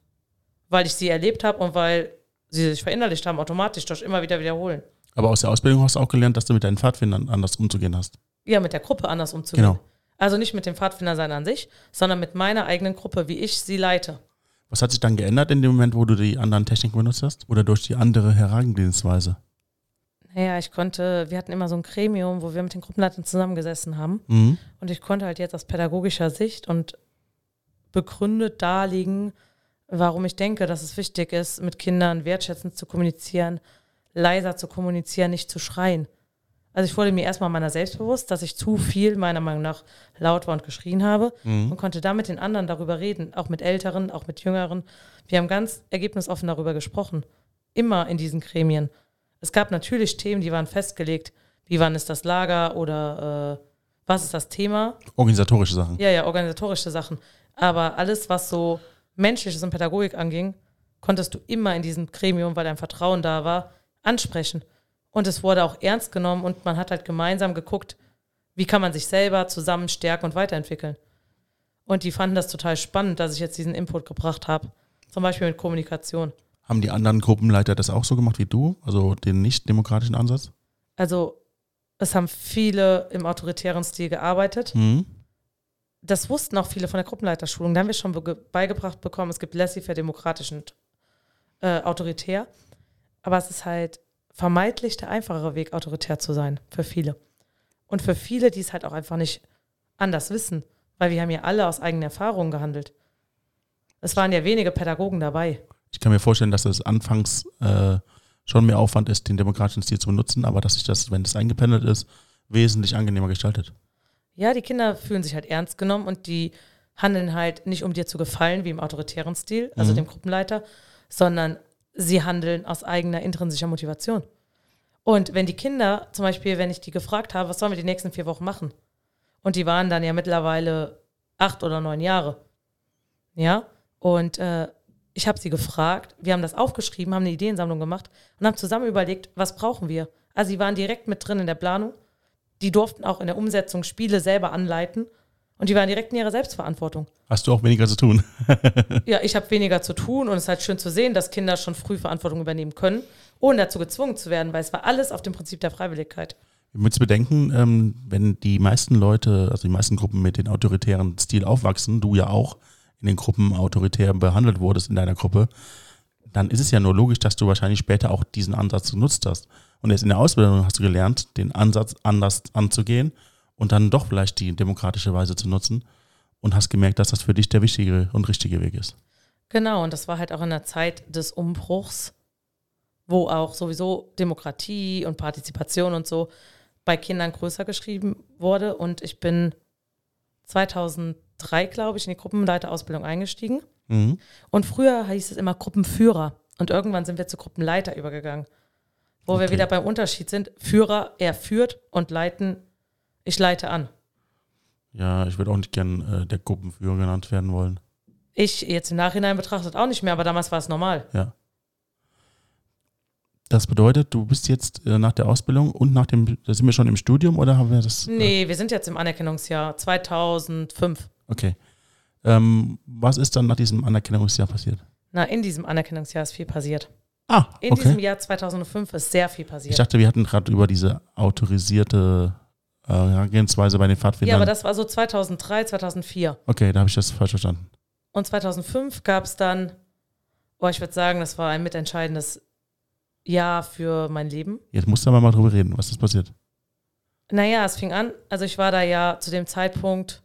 Weil ich sie erlebt habe und weil sie sich verinnerlicht haben, automatisch durch immer wieder wiederholen. Aber aus der Ausbildung hast du auch gelernt, dass du mit deinen Pfadfindern anders umzugehen hast. Ja, mit der Gruppe anders umzugehen. Genau. Also nicht mit dem Pfadfinder sein an sich, sondern mit meiner eigenen Gruppe, wie ich sie leite. Was hat sich dann geändert in dem Moment, wo du die anderen Techniken benutzt hast? Oder durch die andere Herangehensweise? Naja, ich konnte, wir hatten immer so ein Gremium, wo wir mit den Gruppenleitern zusammengesessen haben. Mhm. Und ich konnte halt jetzt aus pädagogischer Sicht und begründet darlegen, warum ich denke, dass es wichtig ist, mit Kindern wertschätzend zu kommunizieren, leiser zu kommunizieren, nicht zu schreien. Also ich wurde mir erstmal meiner selbst bewusst, dass ich zu viel meiner Meinung nach laut war und geschrien habe Mhm. und konnte dann mit den anderen darüber reden, auch mit Älteren, auch mit Jüngeren. Wir haben ganz ergebnisoffen darüber gesprochen, immer in diesen Gremien. Es gab natürlich Themen, die waren festgelegt. Wie wann ist das Lager oder äh, was ist das Thema? Organisatorische Sachen. Ja, ja, organisatorische Sachen. Aber alles, was so Menschliches und Pädagogik anging, konntest du immer in diesem Gremium, weil dein Vertrauen da war, ansprechen. Und es wurde auch ernst genommen und man hat halt gemeinsam geguckt, wie kann man sich selber zusammen stärken und weiterentwickeln. Und die fanden das total spannend, dass ich jetzt diesen Input gebracht habe. Zum Beispiel mit Kommunikation. Haben die anderen Gruppenleiter das auch so gemacht wie du? Also den nicht-demokratischen Ansatz? Also es haben viele im autoritären Stil gearbeitet. Mhm. Das wussten auch viele von der Gruppenleiterschulung. Da haben wir schon be- beigebracht bekommen, es gibt laissez-faire demokratisch und äh, autoritär. Aber es ist halt vermeintlich der einfachere Weg, autoritär zu sein, für viele. Und für viele, die es halt auch einfach nicht anders wissen, weil wir haben ja alle aus eigenen Erfahrungen gehandelt. Es waren ja wenige Pädagogen dabei. Ich kann mir vorstellen, dass das anfangs äh, schon mehr Aufwand ist, den demokratischen Stil zu benutzen, aber dass sich das, wenn es eingependelt ist, wesentlich angenehmer gestaltet. Ja, die Kinder fühlen sich halt ernst genommen und die handeln halt nicht, um dir zu gefallen, wie im autoritären Stil, also Mhm. dem Gruppenleiter, sondern sie handeln aus eigener intrinsischer Motivation. Und wenn die Kinder, zum Beispiel, wenn ich die gefragt habe, was sollen wir die nächsten vier Wochen machen? Und die waren dann ja mittlerweile acht oder neun Jahre. Ja, und äh, ich habe sie gefragt, wir haben das aufgeschrieben, haben eine Ideensammlung gemacht und haben zusammen überlegt, was brauchen wir? Also sie waren direkt mit drin in der Planung. Die durften auch in der Umsetzung Spiele selber anleiten und die waren direkt in ihrer Selbstverantwortung. Hast du auch weniger zu tun? Ja, ich habe weniger zu tun und es ist halt schön zu sehen, dass Kinder schon früh Verantwortung übernehmen können, ohne dazu gezwungen zu werden, weil es war alles auf dem Prinzip der Freiwilligkeit. Ihr müsst bedenken, ähm, wenn die meisten Leute, also die meisten Gruppen mit den autoritären Stil aufwachsen, du ja auch in den Gruppen autoritär behandelt wurdest in deiner Gruppe, dann ist es ja nur logisch, dass du wahrscheinlich später auch diesen Ansatz genutzt hast. Und jetzt in der Ausbildung hast du gelernt, den Ansatz anders anzugehen und dann doch vielleicht die demokratische Weise zu nutzen und hast gemerkt, dass das für dich der wichtige und richtige Weg ist. Genau, und das war halt auch in der Zeit des Umbruchs, wo auch sowieso Demokratie und Partizipation und so bei Kindern größer geschrieben wurde. Und ich bin 2003, glaube ich, in die Gruppenleiterausbildung eingestiegen. Mhm. Und früher hieß es immer Gruppenführer. Und irgendwann sind wir zu Gruppenleiter übergegangen. Wo wir Okay. wieder beim Unterschied sind. Führer, er führt und leiten, ich leite an. Ja, ich würde auch nicht gern äh, der Gruppenführer genannt werden wollen. Ich jetzt im Nachhinein betrachtet auch nicht mehr, aber damals war es normal. Ja. Das bedeutet, du bist jetzt äh, nach der Ausbildung und nach dem, da sind wir schon im Studium oder haben wir das? Äh, Nee, wir sind jetzt im Anerkennungsjahr 2005. okay. Ähm, was ist dann nach diesem Anerkennungsjahr passiert? Na, in diesem Anerkennungsjahr ist viel passiert. Ah, In diesem okay. Jahr 2005 ist sehr viel Ich passiert. dachte, wir hatten gerade über diese autorisierte Herangehensweise bei den Ja, Pfadfindern. aber das war so 2003, 2004. okay, da habe ich das falsch verstanden. Und 2005 gab es dann, oh, ich würde sagen, das war ein mitentscheidendes Jahr für mein Leben. Jetzt musst du aber mal drüber reden, was ist passiert. Naja, es fing an, also ich war da ja zu dem Zeitpunkt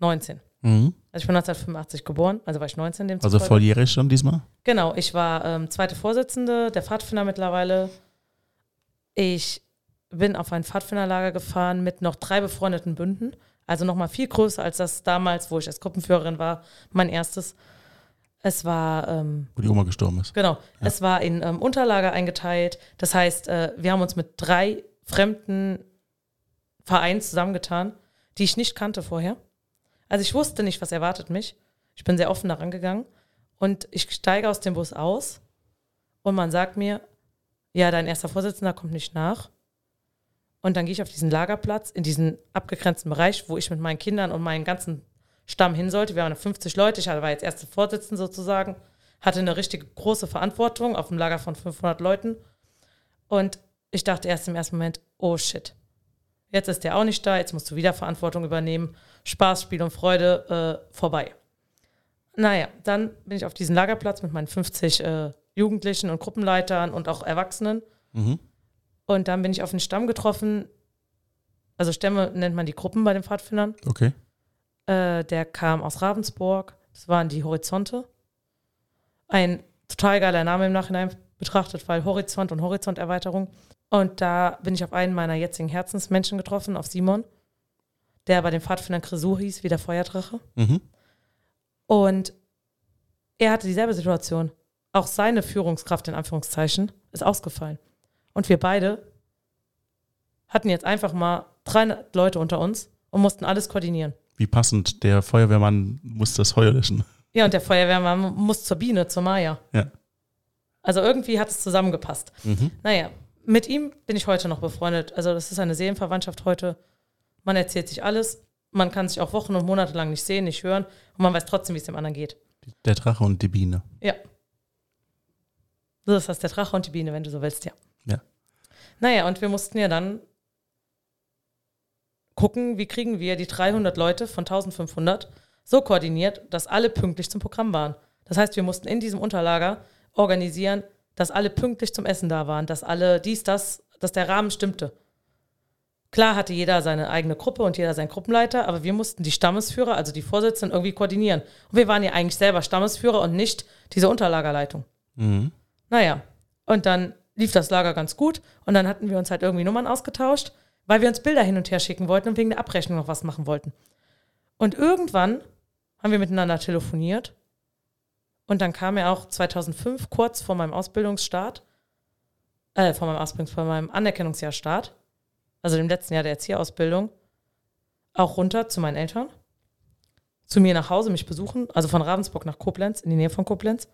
19. Mhm. Also ich bin 1985 geboren, also war ich 19 dem Also zufolge. volljährig schon diesmal? Genau, ich war ähm, zweite Vorsitzende der Pfadfinder mittlerweile. Ich bin auf ein Pfadfinderlager gefahren mit noch drei befreundeten Bünden. Also nochmal viel größer als das damals, wo ich als Gruppenführerin war, mein erstes. Es war, ähm, Wo die Oma gestorben ist. genau, es war in ähm, Unterlager eingeteilt. Das heißt, äh, wir haben uns mit drei fremden Vereinen zusammengetan, die ich nicht kannte vorher. Also ich wusste nicht, was erwartet mich. Ich bin sehr offen daran gegangen. Und ich steige aus dem Bus aus und man sagt mir, ja, dein erster Vorsitzender kommt nicht nach. Und dann gehe ich auf diesen Lagerplatz in diesen abgegrenzten Bereich, wo ich mit meinen Kindern und meinen ganzen Stamm hin sollte. Wir waren 50 Leute, ich war jetzt erste Vorsitzende sozusagen, hatte eine richtig große Verantwortung auf dem Lager von 500 Leuten. Und ich dachte erst im ersten Moment, oh shit, jetzt ist der auch nicht da, jetzt musst du wieder Verantwortung übernehmen. Spaß, Spiel und Freude äh, vorbei. Naja, dann bin ich auf diesen Lagerplatz mit meinen 50 äh, Jugendlichen und Gruppenleitern und auch Erwachsenen. Mhm. Und dann bin ich auf den Stamm getroffen. Also Stämme nennt man die Gruppen bei den Pfadfindern. Okay. Äh, der kam aus Ravensburg. Das waren die Horizonte. Ein total geiler Name im Nachhinein betrachtet, weil Horizont und Horizonterweiterung. Und da bin ich auf einen meiner jetzigen Herzensmenschen getroffen, auf Simon, der bei den Pfadfindern Grisou hieß, wie der Feuerdrache. Mhm. Und er hatte dieselbe Situation. Auch seine Führungskraft in Anführungszeichen ist ausgefallen. Und wir beide hatten jetzt einfach mal 300 Leute unter uns und mussten alles koordinieren. Wie passend, der Feuerwehrmann muss das Feuer löschen. Ja, und der Feuerwehrmann muss zur Biene, zur Maya. Ja. Also irgendwie hat es zusammengepasst. Mhm. Naja, mit ihm bin ich heute noch befreundet. Also das ist eine Seelenverwandtschaft heute. Man erzählt sich alles. Man kann sich auch Wochen und Monate lang nicht sehen, nicht hören. Und man weiß trotzdem, wie es dem anderen geht. Der Drache und die Biene. Ja. So ist das der Drache und die Biene, wenn du so willst, ja. Ja. Naja, und wir mussten ja dann gucken, wie kriegen wir die 300 Leute von 1500 so koordiniert, dass alle pünktlich zum Programm waren. Das heißt, wir mussten in diesem Unterlager organisieren, dass alle pünktlich zum Essen da waren, dass alle dies, das, dass der Rahmen stimmte. Klar hatte jeder seine eigene Gruppe und jeder seinen Gruppenleiter, aber wir mussten die Stammesführer, also die Vorsitzenden, irgendwie koordinieren. Und wir waren ja eigentlich selber Stammesführer und nicht diese Unterlagerleitung. Mhm. Naja, und dann lief das Lager ganz gut und dann hatten wir uns halt irgendwie Nummern ausgetauscht, weil wir uns Bilder hin und her schicken wollten und wegen der Abrechnung noch was machen wollten. Und irgendwann haben wir miteinander telefoniert und dann kam er auch 2005, kurz vor meinem Ausbildungsstart, äh, vor meinem Ausbildungs-, vor meinem Anerkennungsjahrstart, also dem letzten Jahr der Erzieherausbildung, auch runter zu meinen Eltern, zu mir nach Hause, mich besuchen, also von Ravensburg nach Koblenz, in die Nähe von Koblenz.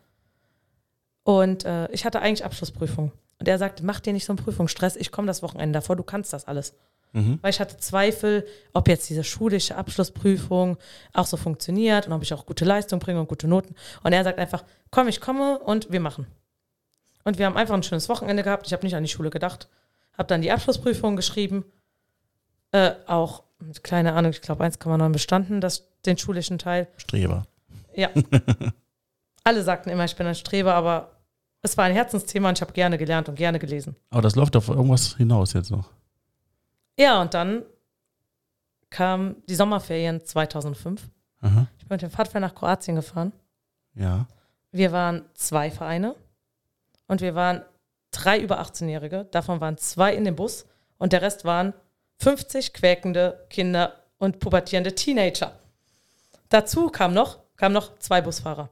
Und äh, ich hatte eigentlich Abschlussprüfung. Und er sagte, mach dir nicht so einen Prüfungsstress, ich komme das Wochenende davor, du kannst das alles. Mhm. Weil ich hatte Zweifel, ob jetzt diese schulische Abschlussprüfung auch so funktioniert und ob ich auch gute Leistung bringe und gute Noten. Und er sagt einfach, komm, ich komme und wir machen. Und wir haben einfach ein schönes Wochenende gehabt. Ich habe nicht an die Schule gedacht. Habe dann die Abschlussprüfung geschrieben. Äh, auch mit kleiner Ahnung, ich glaube 1,9 bestanden, das, den schulischen Teil. Streber. Ja. Alle sagten immer, ich bin ein Streber, aber es war ein Herzensthema und ich habe gerne gelernt und gerne gelesen. Aber das läuft auf irgendwas hinaus jetzt noch. Ja, und dann kam die Sommerferien 2005. Aha. Ich bin mit dem Pfadfinder nach Kroatien gefahren. Ja. Wir waren zwei Vereine und wir waren drei über 18-Jährige. Davon waren zwei in dem Bus und der Rest waren 50 quäkende Kinder und pubertierende Teenager. Dazu kam noch, kamen noch zwei Busfahrer.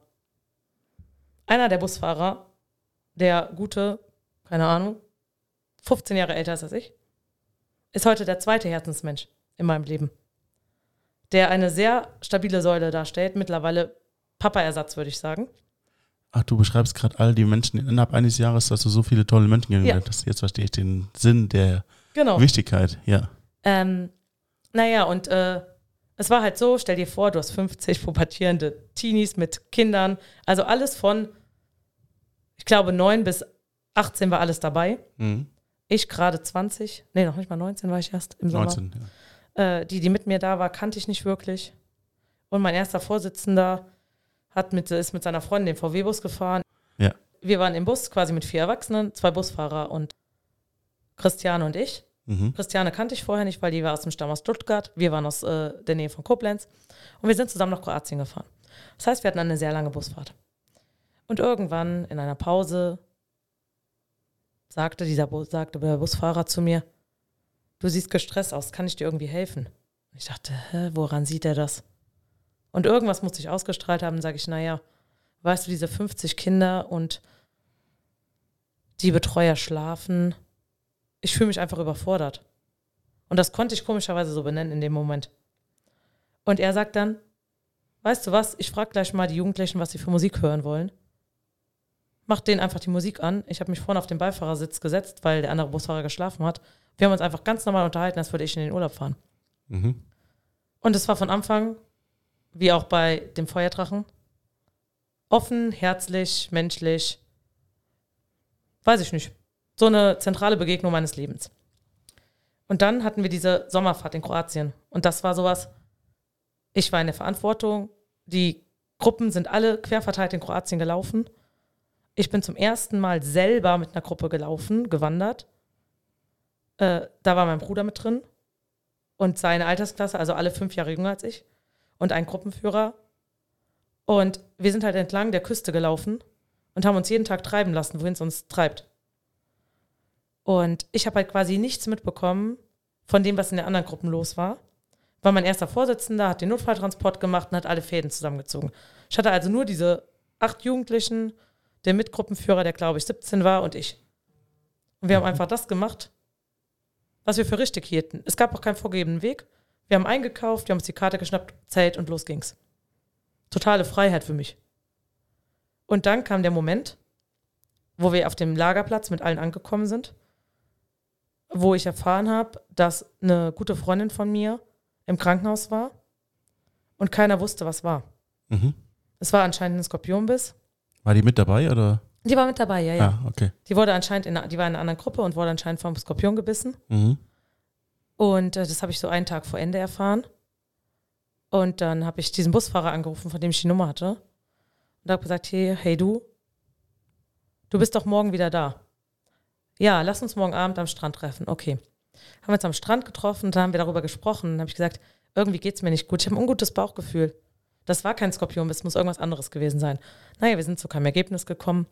Einer der Busfahrer, der gute, keine Ahnung, 15 Jahre älter ist als ich, ist heute der zweite Herzensmensch in meinem Leben. Der eine sehr stabile Säule darstellt, mittlerweile Papa-Ersatz, würde ich sagen. Ach, du beschreibst gerade all die Menschen innerhalb eines Jahres, dass du so viele tolle Menschen kennengelernt Ja. hast. Jetzt verstehe ich den Sinn der Genau. Wichtigkeit. Ja. Ähm, naja, und äh, es war halt so, stell dir vor, du hast 50 pubertierende Teenies mit Kindern, also alles von, glaube, 9 bis 18 war alles dabei. Mhm. Ich gerade 20, nee, noch nicht mal 19 war ich erst im Sommer. 19. Ja. Äh, die, die mit mir da war, kannte ich nicht wirklich. Und mein erster Vorsitzender hat mit, ist mit seiner Freundin den VW-Bus gefahren. Ja. Wir waren im Bus quasi mit vier Erwachsenen, zwei Busfahrer und Christiane und ich. Mhm. Christiane kannte ich vorher nicht, weil die war aus dem Stamm aus Stuttgart. Wir waren aus äh, der Nähe von Koblenz. Und wir sind zusammen nach Kroatien gefahren. Das heißt, wir hatten eine sehr lange Busfahrt. Und irgendwann in einer Pause sagte dieser Bu sagte der Busfahrer zu mir, du siehst gestresst aus, kann ich dir irgendwie helfen? Ich dachte, hä, woran sieht er das? Und irgendwas musste ich ausgestrahlt haben, sage ich, naja, weißt du, diese 50 Kinder und die Betreuer schlafen, ich fühle mich einfach überfordert. Und das konnte ich komischerweise so benennen in dem Moment. Und er sagt dann, weißt du was, ich frage gleich mal die Jugendlichen, was sie für Musik hören wollen. Mach denen einfach die Musik an. Ich habe mich vorne auf den Beifahrersitz gesetzt, weil der andere Busfahrer geschlafen hat. Wir haben uns einfach ganz normal unterhalten, als würde ich in den Urlaub fahren. Mhm. Und es war von Anfang, wie auch bei dem Feuerdrachen, offen, herzlich, menschlich. Weiß ich nicht. So eine zentrale Begegnung meines Lebens. Und dann hatten wir diese Sommerfahrt in Kroatien. Und das war sowas, ich war in der Verantwortung. Die Gruppen sind alle querverteilt in Kroatien gelaufen. Ich bin zum ersten Mal selber mit einer Gruppe gelaufen, gewandert. Äh, da war mein Bruder mit drin und seine Altersklasse, also alle fünf Jahre jünger als ich, und ein Gruppenführer. Und wir sind halt entlang der Küste gelaufen und haben uns jeden Tag treiben lassen, wohin es uns treibt. Und ich habe halt quasi nichts mitbekommen von dem, was in den anderen Gruppen los war. Weil mein erster Vorsitzender hat den Notfalltransport gemacht und hat alle Fäden zusammengezogen. Ich hatte also nur diese acht Jugendlichen, der Mitgruppenführer, der glaube ich 17 war, und ich. Und wir haben Mhm. einfach das gemacht, was wir für richtig hielten. Es gab auch keinen vorgegebenen Weg. Wir haben eingekauft, wir haben uns die Karte geschnappt, Zelt und los ging's. Totale Freiheit für mich. Und dann kam der Moment, wo wir auf dem Lagerplatz mit allen angekommen sind, wo ich erfahren habe, dass eine gute Freundin von mir im Krankenhaus war und keiner wusste, was war. Mhm. Es war anscheinend ein Skorpionbiss. War die mit dabei oder? Die war mit dabei, ja, ja. Ah, okay. Die wurde anscheinend in, die war in einer anderen Gruppe und wurde anscheinend vom Skorpion gebissen. Mhm. Und äh, das habe ich so einen Tag vor Ende erfahren. Und dann habe ich diesen Busfahrer angerufen, von dem ich die Nummer hatte. Und habe gesagt, hey, hey du, du bist doch morgen wieder da. Ja, lass uns morgen Abend am Strand treffen. Okay. Haben wir uns am Strand getroffen, dann haben wir darüber gesprochen. Dann habe ich gesagt, irgendwie geht es mir nicht gut. Ich habe ein ungutes Bauchgefühl. Das war kein Skorpion, es muss irgendwas anderes gewesen sein. Naja, wir sind zu keinem Ergebnis gekommen.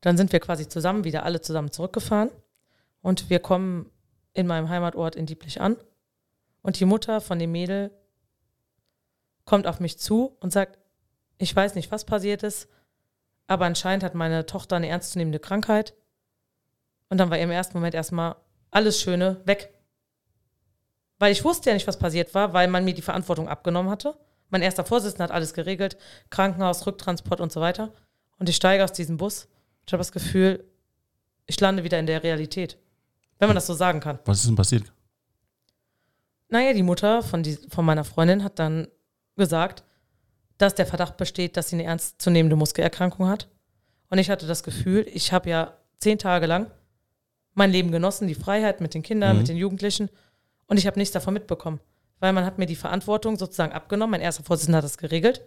Dann sind wir quasi zusammen, wieder alle zusammen zurückgefahren. Und wir kommen in meinem Heimatort in Dieblich an. Und die Mutter von dem Mädel kommt auf mich zu und sagt, ich weiß nicht, was passiert ist, aber anscheinend hat meine Tochter eine ernstzunehmende Krankheit. Und dann war im ersten Moment erstmal alles Schöne weg. Weil ich wusste ja nicht, was passiert war, weil man mir die Verantwortung abgenommen hatte. Mein erster Vorsitzender hat alles geregelt, Krankenhaus, Rücktransport und so weiter. Und ich steige aus diesem Bus. Ich habe das Gefühl, ich lande wieder in der Realität. Wenn man das so sagen kann. Was ist denn passiert? Naja, die Mutter von, die, von meiner Freundin hat dann gesagt, dass der Verdacht besteht, dass sie eine ernstzunehmende Muskelerkrankung hat. Und ich hatte das Gefühl, ich habe ja zehn Tage lang mein Leben genossen, die Freiheit mit den Kindern, Mhm. mit den Jugendlichen. Und ich habe nichts davon mitbekommen. Weil man hat mir die Verantwortung sozusagen abgenommen. Mein erster Vorsitzender hat das geregelt.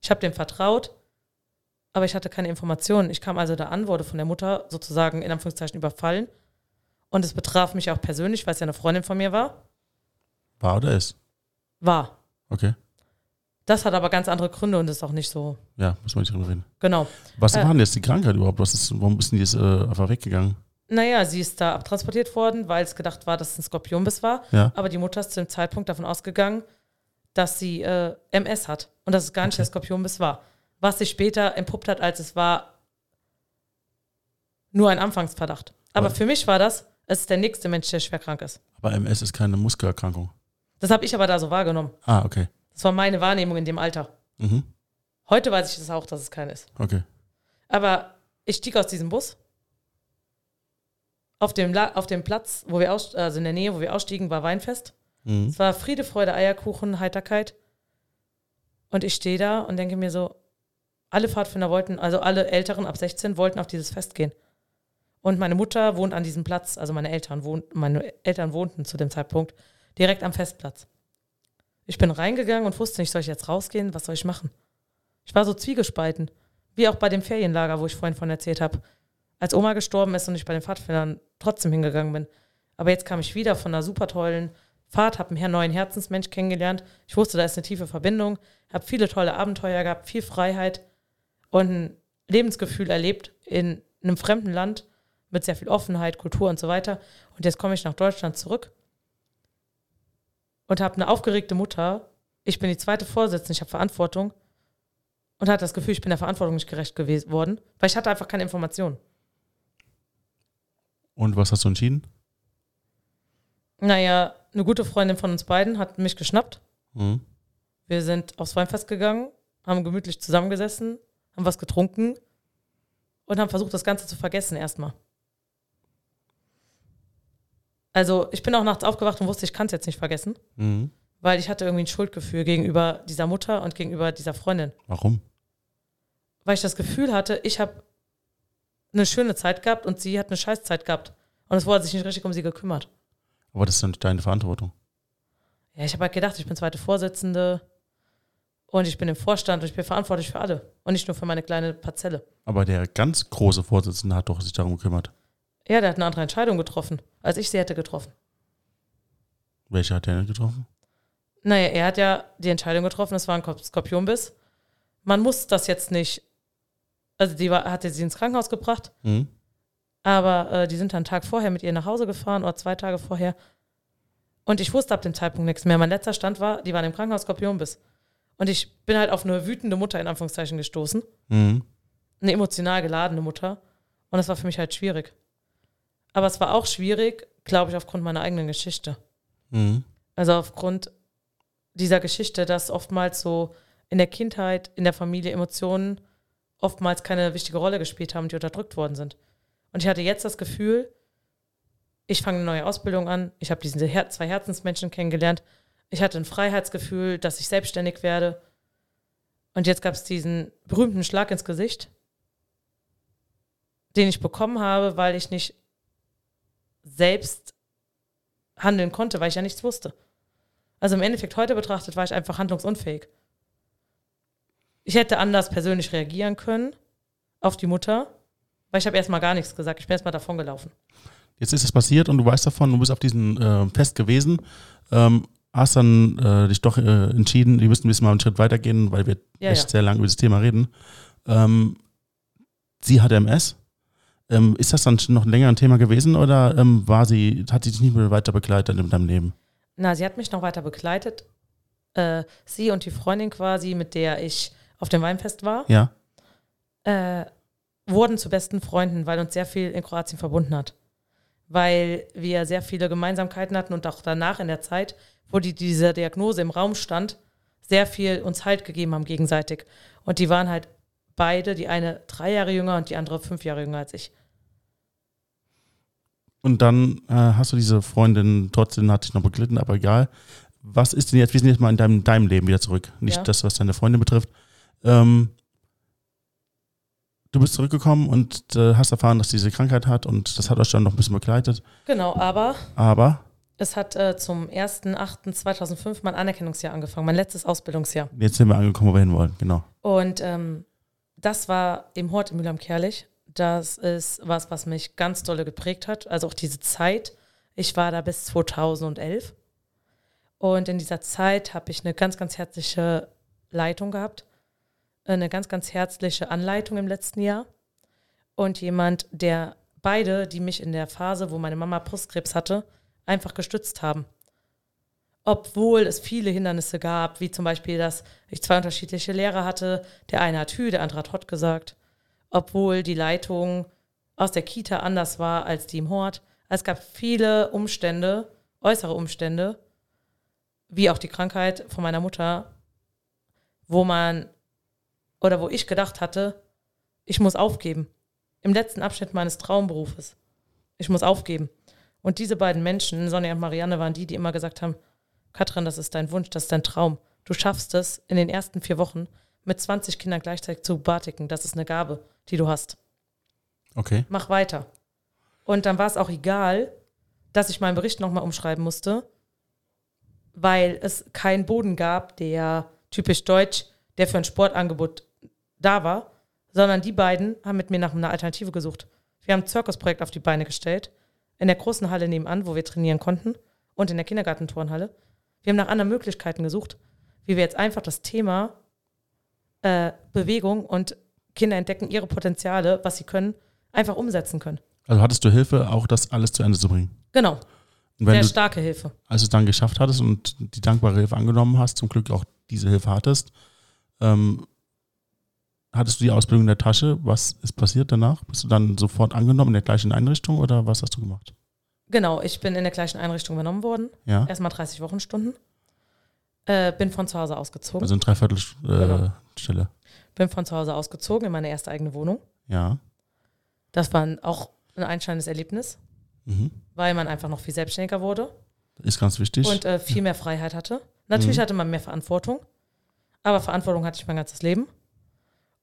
Ich habe dem vertraut, aber ich hatte keine Informationen. Ich kam also da an, wurde von der Mutter sozusagen in Anführungszeichen überfallen. Und es betraf mich auch persönlich, weil es ja eine Freundin von mir war. War oder ist? War. Okay. Das hat aber ganz andere Gründe und ist auch nicht so. Ja, muss man nicht drüber reden. Genau. Was Äh. war denn jetzt die Krankheit überhaupt? Was ist, warum ist denn die jetzt äh, einfach weggegangen? Naja, sie ist da abtransportiert worden, weil es gedacht war, dass es ein Skorpionbiss war. Ja. Aber die Mutter ist zu dem Zeitpunkt davon ausgegangen, dass sie äh, MS hat und dass es gar nicht der Skorpionbiss war. Was sich später entpuppt hat, als es war nur ein Anfangsverdacht. Aber Aber- für mich war das, es ist der nächste Mensch, der schwer krank ist. Aber MS ist keine Muskelerkrankung. Das habe ich aber da so wahrgenommen. Ah, okay. Das war meine Wahrnehmung in dem Alter. Mhm. Heute weiß ich das auch, dass es keine ist. Okay. Aber ich stieg aus diesem Bus. Auf dem, La auf dem Platz, wo wir aus also in der Nähe, wo wir ausstiegen, war Weinfest. Mhm. Es war Friede, Freude, Eierkuchen, Heiterkeit. Und ich stehe da und denke mir so, alle Pfadfinder wollten, also alle Älteren ab 16 wollten auf dieses Fest gehen. Und meine Mutter wohnt an diesem Platz, also meine Eltern wohnt, meine Eltern wohnten zu dem Zeitpunkt direkt am Festplatz. Ich bin reingegangen und wusste nicht, soll ich jetzt rausgehen? Was soll ich machen? Ich war so zwiegespalten. Wie auch bei dem Ferienlager, wo ich vorhin von erzählt habe. Als Oma gestorben ist und ich bei den Pfadfindern trotzdem hingegangen bin. Aber jetzt kam ich wieder von einer super tollen Fahrt, habe einen neuen Herzensmensch kennengelernt. Ich wusste, da ist eine tiefe Verbindung, habe viele tolle Abenteuer gehabt, viel Freiheit und ein Lebensgefühl erlebt in einem fremden Land mit sehr viel Offenheit, Kultur und so weiter. Und jetzt komme ich nach Deutschland zurück und habe eine aufgeregte Mutter. Ich bin die zweite Vorsitzende, ich habe Verantwortung und hatte das Gefühl, ich bin der Verantwortung nicht gerecht gewesen worden, weil ich hatte einfach keine Informationen. Und was hast du entschieden? Naja, eine gute Freundin von uns beiden hat mich geschnappt. Mhm. Wir sind aufs Weinfest gegangen, haben gemütlich zusammengesessen, haben was getrunken und haben versucht, das Ganze zu vergessen erstmal. Also ich bin auch nachts aufgewacht und wusste, ich kann es jetzt nicht vergessen, Mhm. weil ich hatte irgendwie ein Schuldgefühl gegenüber dieser Mutter und gegenüber dieser Freundin. Warum? Weil ich das Gefühl hatte, ich habe eine schöne Zeit gehabt und sie hat eine Scheißzeit gehabt. Und es wurde sich nicht richtig um sie gekümmert. Aber das ist dann deine Verantwortung. Ja, ich habe halt gedacht, ich bin zweite Vorsitzende und ich bin im Vorstand und ich bin verantwortlich für alle und nicht nur für meine kleine Parzelle. Aber der ganz große Vorsitzende hat doch sich darum gekümmert. Ja, der hat eine andere Entscheidung getroffen, als ich sie hätte getroffen. Welche hat der denn getroffen? Naja, er hat ja die Entscheidung getroffen, es war ein Skorpionbiss. Man muss das jetzt nicht, also die war, hatte sie ins Krankenhaus gebracht, Mhm. aber äh, die sind dann einen Tag vorher mit ihr nach Hause gefahren oder zwei Tage vorher. Und ich wusste ab dem Zeitpunkt nichts mehr. Mein letzter Stand war, die waren im Krankenhaus Skorpionbiss. Und ich bin halt auf eine wütende Mutter in Anführungszeichen gestoßen. Mhm. eine emotional geladene Mutter. Und das war für mich halt schwierig. Aber es war auch schwierig, glaube ich, aufgrund meiner eigenen Geschichte. Mhm. Also aufgrund dieser Geschichte, dass oftmals so in der Kindheit, in der Familie Emotionen oftmals keine wichtige Rolle gespielt haben, die unterdrückt worden sind. Und ich hatte jetzt das Gefühl, ich fange eine neue Ausbildung an, ich habe diese zwei Herzensmenschen kennengelernt, ich hatte ein Freiheitsgefühl, dass ich selbstständig werde. Und jetzt gab es diesen berühmten Schlag ins Gesicht, den ich bekommen habe, weil ich nicht selbst handeln konnte, weil ich ja nichts wusste. Also im Endeffekt heute betrachtet war ich einfach handlungsunfähig. Ich hätte anders persönlich reagieren können auf die Mutter, weil ich habe erstmal gar nichts gesagt. Ich bin erstmal davon gelaufen. Jetzt ist es passiert und du weißt davon, du bist auf diesem äh, Fest gewesen, ähm, hast dann äh, dich doch äh, entschieden, wir müssen diesmal einen Schritt weitergehen, weil wir Ja, echt ja. sehr lange über das Thema reden. Ähm, sie hatte MS. Ähm, ist das dann noch länger ein Thema gewesen oder ähm, war sie, hat sie dich nicht mehr weiter begleitet in deinem Leben? Na, sie hat mich noch weiter begleitet. Äh, sie und die Freundin quasi, mit der ich auf dem Weinfest war, Ja. äh, wurden zu besten Freunden, weil uns sehr viel in Kroatien verbunden hat. Weil wir sehr viele Gemeinsamkeiten hatten und auch danach in der Zeit, wo die, diese Diagnose im Raum stand, sehr viel uns Halt gegeben haben gegenseitig. Und die waren halt beide, die eine drei Jahre jünger und die andere fünf Jahre jünger als ich. Und dann äh, hast du diese Freundin trotzdem hat dich noch beglitten, aber egal. Was ist denn jetzt, wir sind jetzt mal in deinem, deinem Leben wieder zurück. Nicht Ja. das, was deine Freundin betrifft. Ähm, du bist zurückgekommen und äh, hast erfahren, dass sie diese Krankheit hat und das hat euch dann noch ein bisschen begleitet. Genau, aber Aber es hat äh, zum 1.8.2005 mein Anerkennungsjahr angefangen, mein letztes Ausbildungsjahr. jetzt sind wir angekommen, wo wir hinwollen. Genau. Und ähm, das war im Hort in Mühlheim-Kerlich. Das ist was, was mich ganz dolle geprägt hat. Also auch diese Zeit. Ich war da bis 2011. Und in dieser Zeit habe ich eine ganz, ganz herzliche Leitung gehabt. Eine ganz, ganz herzliche Anleitung im letzten Jahr. Und jemand, der beide, die mich in der Phase, wo meine Mama Brustkrebs hatte, einfach gestützt haben. Obwohl es viele Hindernisse gab, wie zum Beispiel, dass ich zwei unterschiedliche Lehrer hatte. Der eine hat Hü, der andere hat Hot gesagt. Obwohl die Leitung aus der Kita anders war als die im Hort. Es gab viele Umstände, äußere Umstände, wie auch die Krankheit von meiner Mutter, wo man oder wo ich gedacht hatte, ich muss aufgeben. Im letzten Abschnitt meines Traumberufes. Ich muss aufgeben. Und diese beiden Menschen, Sonja und Marianne, waren die, die immer gesagt haben, Katrin, das ist dein Wunsch, das ist dein Traum. Du schaffst es in den ersten vier Wochen mit 20 Kindern gleichzeitig zu batiken. Das ist eine Gabe, die du hast. Okay. Mach weiter. Und dann war es auch egal, dass ich meinen Bericht nochmal umschreiben musste, weil es keinen Boden gab, der typisch deutsch, der für ein Sportangebot da war, sondern die beiden haben mit mir nach einer Alternative gesucht. Wir haben ein Zirkusprojekt auf die Beine gestellt, in der großen Halle nebenan, wo wir trainieren konnten, und in der Kindergartenturnhalle. Wir haben nach anderen Möglichkeiten gesucht, wie wir jetzt einfach das Thema äh, Bewegung und Kinder entdecken ihre Potenziale, was sie können, einfach umsetzen können. Also hattest du Hilfe, auch das alles zu Ende zu bringen. Genau, sehr du, starke Hilfe. als du es dann geschafft hattest und die dankbare Hilfe angenommen hast, zum Glück auch diese Hilfe hattest, ähm, hattest du die Ausbildung in der Tasche? Was ist passiert danach? Bist du dann sofort angenommen in der gleichen Einrichtung oder was hast du gemacht? Genau, ich bin in der gleichen Einrichtung übernommen worden. Ja. Erstmal 30 Wochenstunden. Äh, bin von zu Hause ausgezogen. Also ein Dreiviertel äh, Genau. Stelle. bin von zu Hause ausgezogen in meine erste eigene Wohnung. Ja. Das war ein- auch ein einschneidendes Erlebnis, Mhm. weil man einfach noch viel selbstständiger wurde Ist ganz wichtig. und äh, viel mehr Freiheit hatte. Natürlich Mhm. hatte man mehr Verantwortung, aber Verantwortung hatte ich mein ganzes Leben.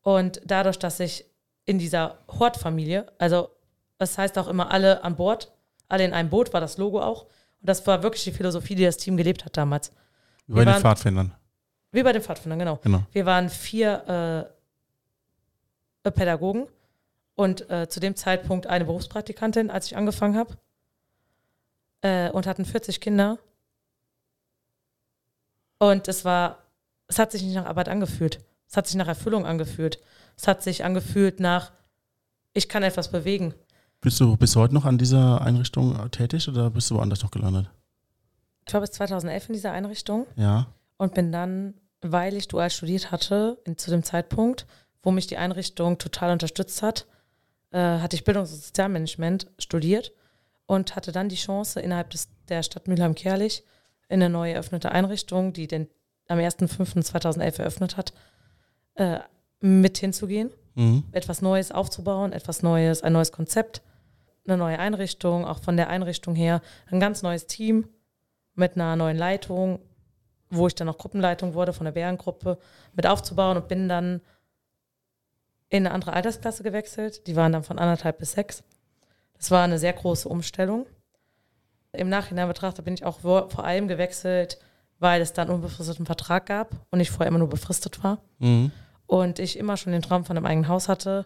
Und dadurch, dass ich in dieser Hortfamilie, also das heißt auch immer alle an Bord, alle in einem Boot, war das Logo auch. Und das war wirklich die Philosophie, die das Team gelebt hat damals. Wie bei den Pfadfindern. Wie bei den Pfadfindern, genau. Genau. Wir waren vier äh, Pädagogen und äh, zu dem Zeitpunkt eine Berufspraktikantin, als ich angefangen habe. Äh, und hatten 40 Kinder. Und es war, es hat sich nicht nach Arbeit angefühlt. Es hat sich nach Erfüllung angefühlt. Es hat sich angefühlt nach, ich kann etwas bewegen. Bist du bis heute noch an dieser Einrichtung tätig oder bist du woanders noch gelandet? Ich war bis 2011 in dieser Einrichtung Ja. und bin dann, weil ich dual studiert hatte, in, zu dem Zeitpunkt, wo mich die Einrichtung total unterstützt hat, äh, hatte ich Bildungs- und Sozialmanagement studiert und hatte dann die Chance, innerhalb des, der Stadt Mülheim-Kerlich in eine neu eröffnete Einrichtung, die den am 1.5.2011 eröffnet hat, äh, mit hinzugehen, Mhm. etwas Neues aufzubauen, etwas Neues, ein neues Konzept, eine neue Einrichtung, auch von der Einrichtung her ein ganz neues Team mit einer neuen Leitung, wo ich dann auch Gruppenleitung wurde von der Bärengruppe, mit aufzubauen und bin dann in eine andere Altersklasse gewechselt. Die waren dann von anderthalb bis sechs. Das war eine sehr große Umstellung. Im Nachhinein betrachtet bin ich auch vor allem gewechselt, weil es dann unbefristeten Vertrag gab und ich vorher immer nur befristet war. Mhm. Und ich immer schon den Traum von einem eigenen Haus hatte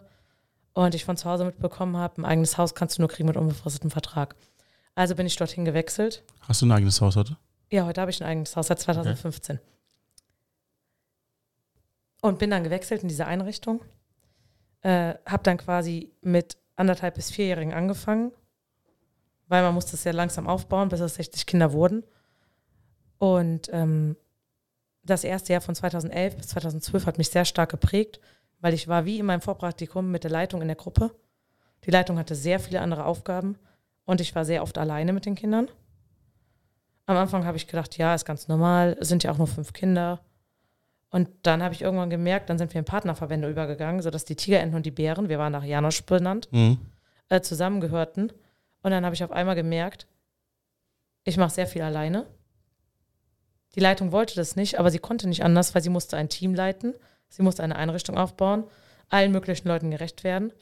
und ich von zu Hause mitbekommen habe, ein eigenes Haus kannst du nur kriegen mit unbefristetem Vertrag. Also bin ich dorthin gewechselt. Hast du ein eigenes Haus heute? Ja, heute habe ich ein eigenes Haus seit 2015. Und bin dann gewechselt in diese Einrichtung. Äh, habe dann quasi mit anderthalb bis vierjährigen angefangen, weil man musste es ja langsam aufbauen, bis es 60 Kinder wurden. Und ähm, das erste Jahr von 2011 bis 2012 hat mich sehr stark geprägt, weil ich war wie in meinem Vorpraktikum mit der Leitung in der Gruppe. Die Leitung hatte sehr viele andere Aufgaben und ich war sehr oft alleine mit den Kindern. Am Anfang habe ich gedacht, ja, ist ganz normal, es sind ja auch nur fünf Kinder. Und dann habe ich irgendwann gemerkt, dann sind wir in Partnerverbände übergegangen, sodass die Tigerenten und die Bären, wir waren nach Janosch benannt, Mhm. äh, zusammengehörten. Und dann habe ich auf einmal gemerkt, ich mache sehr viel alleine. Die Leitung wollte das nicht, aber sie konnte nicht anders, weil sie musste ein Team leiten, sie musste eine Einrichtung aufbauen, allen möglichen Leuten gerecht werden.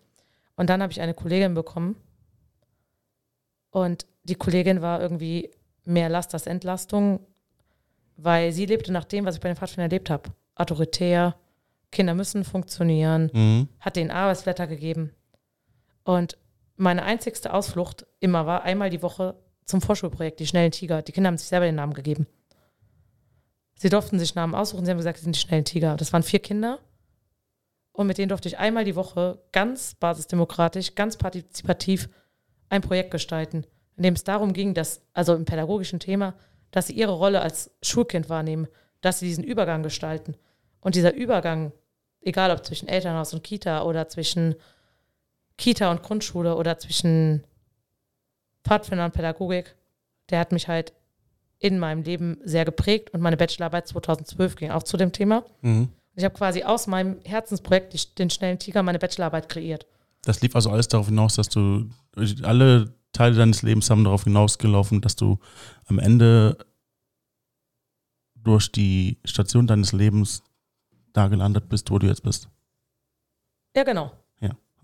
Und dann habe ich eine Kollegin bekommen. Und die Kollegin war irgendwie mehr Last als Entlastung, weil sie lebte nach dem, was ich bei den Pfadfindern erlebt habe. Autoritär, Kinder müssen funktionieren, Mhm. hat den Arbeitsblätter gegeben. Und meine einzigste Ausflucht immer war einmal die Woche zum Vorschulprojekt, die schnellen Tiger. Die Kinder haben sich selber den Namen gegeben. Sie durften sich Namen aussuchen, sie haben gesagt, sie sind die schnellen Tiger. Das waren vier Kinder. Und mit denen durfte ich einmal die Woche ganz basisdemokratisch, ganz partizipativ ein Projekt gestalten, in dem es darum ging, dass, also im pädagogischen Thema, dass sie ihre Rolle als Schulkind wahrnehmen, dass sie diesen Übergang gestalten. Und dieser Übergang, egal ob zwischen Elternhaus und Kita oder zwischen Kita und Grundschule oder zwischen Pfadfinder und Pädagogik, der hat mich halt in meinem Leben sehr geprägt und meine Bachelorarbeit 2012 ging auch zu dem Thema. Mhm. Ich habe quasi aus meinem Herzensprojekt, die- den schnellen Tiger, meine Bachelorarbeit kreiert. Das lief also alles darauf hinaus, dass du alle Teile deines Lebens haben darauf hinausgelaufen, dass du am Ende durch die Station deines Lebens da gelandet bist, wo du jetzt bist. Ja, genau.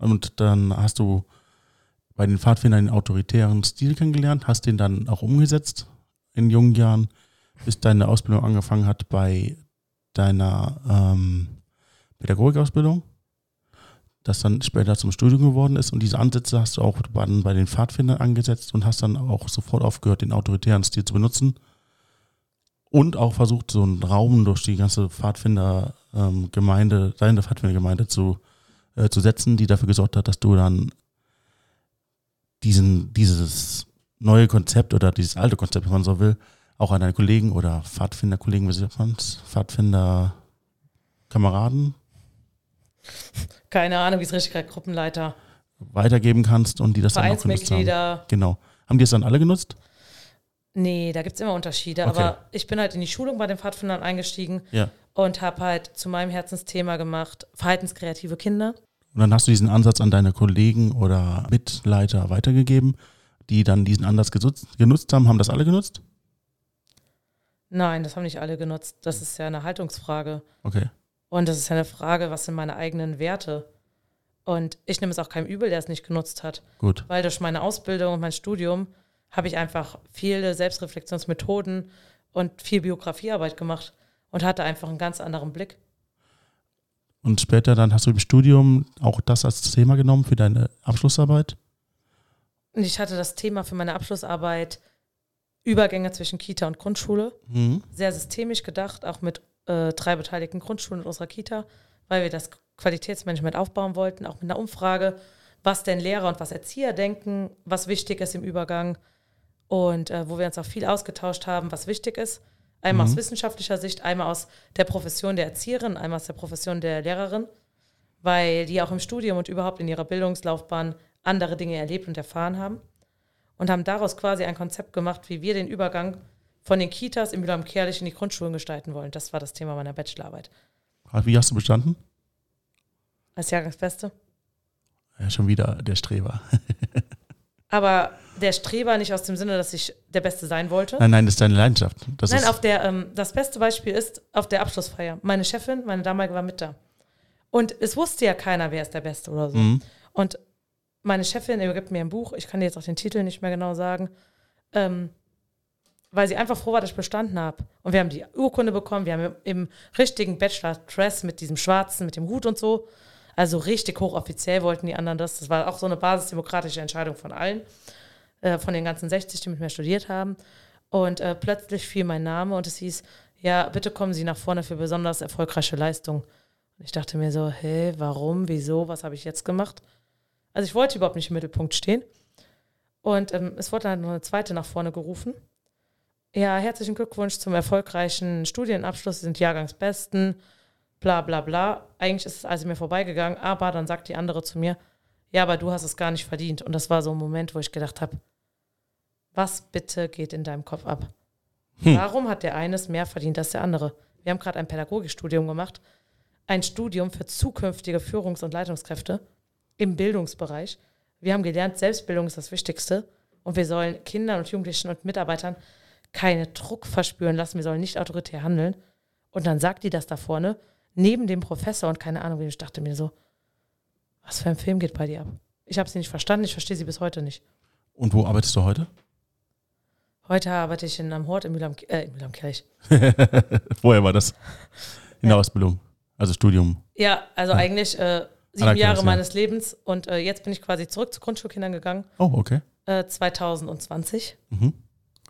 Und dann hast du bei den Pfadfindern den autoritären Stil kennengelernt, hast den dann auch umgesetzt in jungen Jahren, bis deine Ausbildung angefangen hat bei deiner ähm, Pädagogikausbildung, das dann später zum Studium geworden ist. Und diese Ansätze hast du auch bei den Pfadfindern angesetzt und hast dann auch sofort aufgehört, den autoritären Stil zu benutzen. Und auch versucht, so einen Raum durch die ganze Pfadfinder-Gemeinde, deine Pfadfindergemeinde zu äh, zu setzen, die dafür gesorgt hat, dass du dann diesen, dieses neue Konzept oder dieses alte Konzept, wenn man so will, auch an deine Kollegen oder Pfadfinderkollegen, wie sagt man es? Pfadfinderkameraden Keine Ahnung, wie es richtig heißt, Gruppenleiter, weitergeben kannst und die das dann auch genutzt haben. Genau. Haben die es dann alle genutzt? Nee, da gibt es immer Unterschiede. Okay. Aber ich bin halt in die Schulung bei den Pfadfindern eingestiegen Ja. und habe halt zu meinem Herzensthema gemacht, verhaltenskreative Kinder. Und dann hast du diesen Ansatz an deine Kollegen oder Mitleiter weitergegeben, die dann diesen Ansatz genutzt, genutzt haben. Haben das alle genutzt? Nein, das haben nicht alle genutzt. Das ist ja eine Haltungsfrage. Okay. Und das ist ja eine Frage, was sind meine eigenen Werte? Und ich nehme es auch keinem übel, der es nicht genutzt hat. Gut. Weil durch meine Ausbildung und mein Studium habe ich einfach viele Selbstreflexionsmethoden und viel Biografiearbeit gemacht und hatte einfach einen ganz anderen Blick. Und später dann hast du im Studium auch das als Thema genommen für deine Abschlussarbeit? Und ich hatte das Thema für meine Abschlussarbeit Übergänge zwischen Kita und Grundschule. Mhm. Sehr systemisch gedacht, auch mit äh, drei beteiligten Grundschulen in unserer Kita, weil wir das Qualitätsmanagement aufbauen wollten, auch mit einer Umfrage, was denn Lehrer und was Erzieher denken, was wichtig ist im Übergang und äh, wo wir uns auch viel ausgetauscht haben, was wichtig ist. Einmal Mhm. aus wissenschaftlicher Sicht, einmal aus der Profession der Erzieherin, einmal aus der Profession der Lehrerin, weil die auch im Studium und überhaupt in ihrer Bildungslaufbahn andere Dinge erlebt und erfahren haben. und haben daraus quasi ein Konzept gemacht, wie wir den Übergang von den Kitas im Wilhelm Kerlich in die Grundschulen gestalten wollen. Das war das Thema meiner Bachelorarbeit. Wie hast du bestanden? Als Jahrgangsbeste. Ja, schon wieder der Streber. Aber der Streber nicht aus dem Sinne, dass ich der Beste sein wollte. Nein, nein, das ist deine Leidenschaft. Das nein, auf der, ähm, das beste Beispiel ist auf der Abschlussfeier. Meine Chefin, meine damalige, war mit da. Und es wusste ja keiner, wer ist der Beste oder so. Mhm. Und meine Chefin übergibt mir ein Buch, ich kann dir jetzt auch den Titel nicht mehr genau sagen, ähm, weil sie einfach froh war, dass ich bestanden habe. Und wir haben die Urkunde bekommen, wir haben im richtigen Bachelor-Dress mit diesem schwarzen, mit dem Hut und so. Also richtig hochoffiziell wollten die anderen das. Das war auch so eine basisdemokratische Entscheidung von allen, äh, von den ganzen 60, die mit mir studiert haben. Und äh, plötzlich fiel mein Name und es hieß, ja, bitte kommen Sie nach vorne für besonders erfolgreiche Leistung. Und ich dachte mir so, hä, warum, wieso, was habe ich jetzt gemacht? Also ich wollte überhaupt nicht im Mittelpunkt stehen. Und ähm, es wurde dann noch eine zweite nach vorne gerufen. Ja, herzlichen Glückwunsch zum erfolgreichen Studienabschluss, Sie sind Jahrgangsbesten, bla bla bla. Eigentlich ist es also mir vorbeigegangen, aber dann sagt die andere zu mir, ja, aber du hast es gar nicht verdient. Und das war so ein Moment, wo ich gedacht habe, was bitte geht in deinem Kopf ab? Hm. Warum hat der eine es mehr verdient als der andere? Wir haben gerade ein Pädagogikstudium gemacht, ein Studium für zukünftige Führungs- und Leitungskräfte im Bildungsbereich. Wir haben gelernt, Selbstbildung ist das Wichtigste und wir sollen Kindern und Jugendlichen und Mitarbeitern keine Druck verspüren lassen, wir sollen nicht autoritär handeln. Und dann sagt die das da vorne, neben dem Professor und keine Ahnung, wie ich dachte mir so, was für ein Film geht bei dir ab? Ich habe sie nicht verstanden, ich verstehe sie bis heute nicht. Und wo arbeitest du heute? Heute arbeite ich in einem Hort in Mühlheim, äh, in Mühlheim Kirch. Woher war das? In der Ausbildung, also Studium. Ja, also eigentlich äh, sieben Jahre ja. meines Lebens und äh, jetzt bin ich quasi zurück zu Grundschulkindern gegangen, Oh, okay. äh, 2020. Mhm.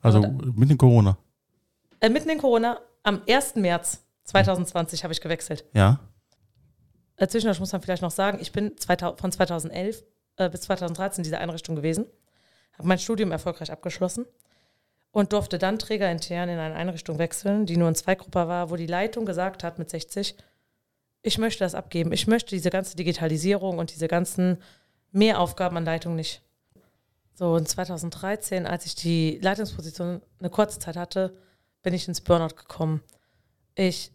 Also Oder- mit dem Corona. Äh, mitten in Corona, am 1. März 2020 habe ich gewechselt. Ja. Äh, zwischendurch muss man vielleicht noch sagen, ich bin 2000, von 2011 äh, bis 2013 in dieser Einrichtung gewesen, habe mein Studium erfolgreich abgeschlossen und durfte dann trägerintern in eine Einrichtung wechseln, die nur in Zweigruppe war, wo die Leitung gesagt hat mit 60, ich möchte das abgeben. Ich möchte diese ganze Digitalisierung und diese ganzen Mehraufgaben an Leitung nicht. So, in 2013, als ich die Leitungsposition eine kurze Zeit hatte, bin ich ins Burnout gekommen. Ich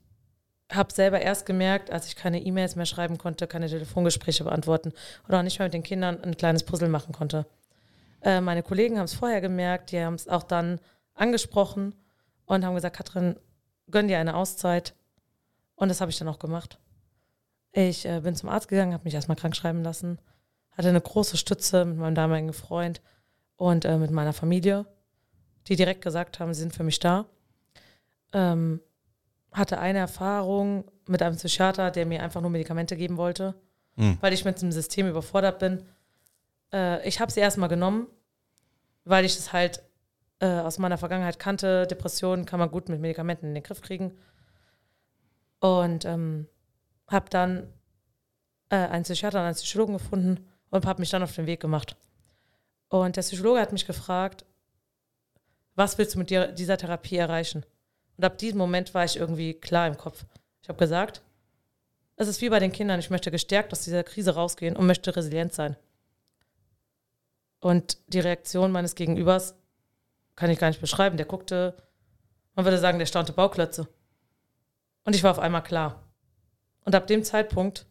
habe selber erst gemerkt, als ich keine E-Mails mehr schreiben konnte, keine Telefongespräche beantworten oder auch nicht mehr mit den Kindern ein kleines Puzzle machen konnte. Äh, meine Kollegen haben es vorher gemerkt, die haben es auch dann angesprochen und haben gesagt, Katrin, gönn dir eine Auszeit. Und das habe ich dann auch gemacht. Ich äh, bin zum Arzt gegangen, habe mich erstmal krank schreiben lassen, hatte eine große Stütze mit meinem damaligen Freund und äh, mit meiner Familie, die direkt gesagt haben, sie sind für mich da. Ähm, hatte eine Erfahrung mit einem Psychiater, der mir einfach nur Medikamente geben wollte, Hm. weil ich mit dem System überfordert bin. Äh, ich habe sie erstmal genommen, weil ich es halt äh, aus meiner Vergangenheit kannte. Depressionen kann man gut mit Medikamenten in den Griff kriegen. Und ähm, habe dann äh, einen Psychiater und einen Psychologen gefunden und habe mich dann auf den Weg gemacht. Und der Psychologe hat mich gefragt, was willst du mit dir, dieser Therapie erreichen? Und ab diesem Moment war ich irgendwie klar im Kopf. Ich habe gesagt, es ist wie bei den Kindern, ich möchte gestärkt aus dieser Krise rausgehen und möchte resilient sein. Und die Reaktion meines Gegenübers kann ich gar nicht beschreiben. Der guckte, man würde sagen, der staunte Bauklötze. Und ich war auf einmal klar. Und ab dem Zeitpunkt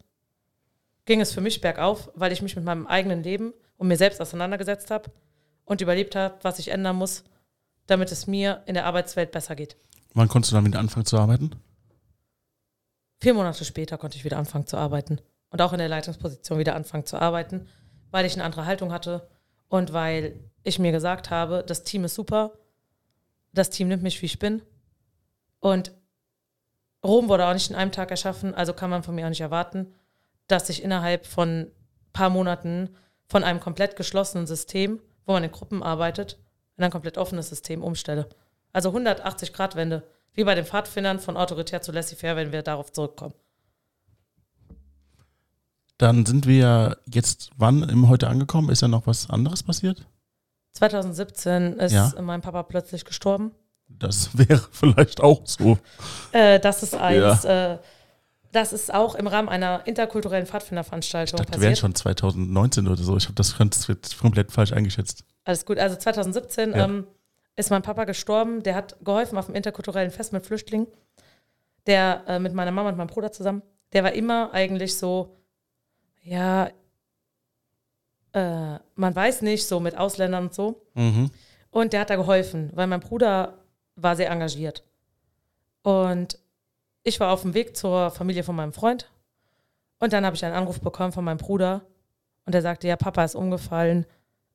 ging es für mich bergauf, weil ich mich mit meinem eigenen Leben und mir selbst auseinandergesetzt habe und überlebt habe, was ich ändern muss, damit es mir in der Arbeitswelt besser geht. Wann konntest du damit anfangen zu arbeiten? Vier Monate später konnte ich wieder anfangen zu arbeiten und auch in der Leitungsposition wieder anfangen zu arbeiten, weil ich eine andere Haltung hatte und weil ich mir gesagt habe, das Team ist super, das Team nimmt mich, wie ich bin und Rom wurde auch nicht in einem Tag erschaffen, also kann man von mir auch nicht erwarten, dass ich innerhalb von ein paar Monaten von einem komplett geschlossenen System, wo man in Gruppen arbeitet, in ein komplett offenes System umstelle. Also 180 Grad Wende, wie bei den Pfadfindern von autoritär zu laissez-faire, wenn wir darauf zurückkommen. Dann sind wir jetzt wann im heute angekommen? Ist ja noch was anderes passiert? 2017 ist Ja. mein Papa plötzlich gestorben. Das wäre vielleicht auch so. Äh, das ist eins. Äh, Das ist auch im Rahmen einer interkulturellen Pfadfinderveranstaltung dachte, wir wären schon 2019 oder so. Ich habe das komplett falsch eingeschätzt. Alles gut. Also 2017 Ja. ähm, ist mein Papa gestorben. Der hat geholfen auf dem interkulturellen Fest mit Flüchtlingen. Der äh, mit meiner Mama und meinem Bruder zusammen. Der war immer eigentlich so, ja, äh, man weiß nicht, so mit Ausländern und so. Mhm. Und der hat da geholfen, weil mein Bruder war sehr engagiert. Und ich war auf dem Weg zur Familie von meinem Freund. Und dann habe ich einen Anruf bekommen von meinem Bruder. Und der sagte, ja, Papa ist umgefallen.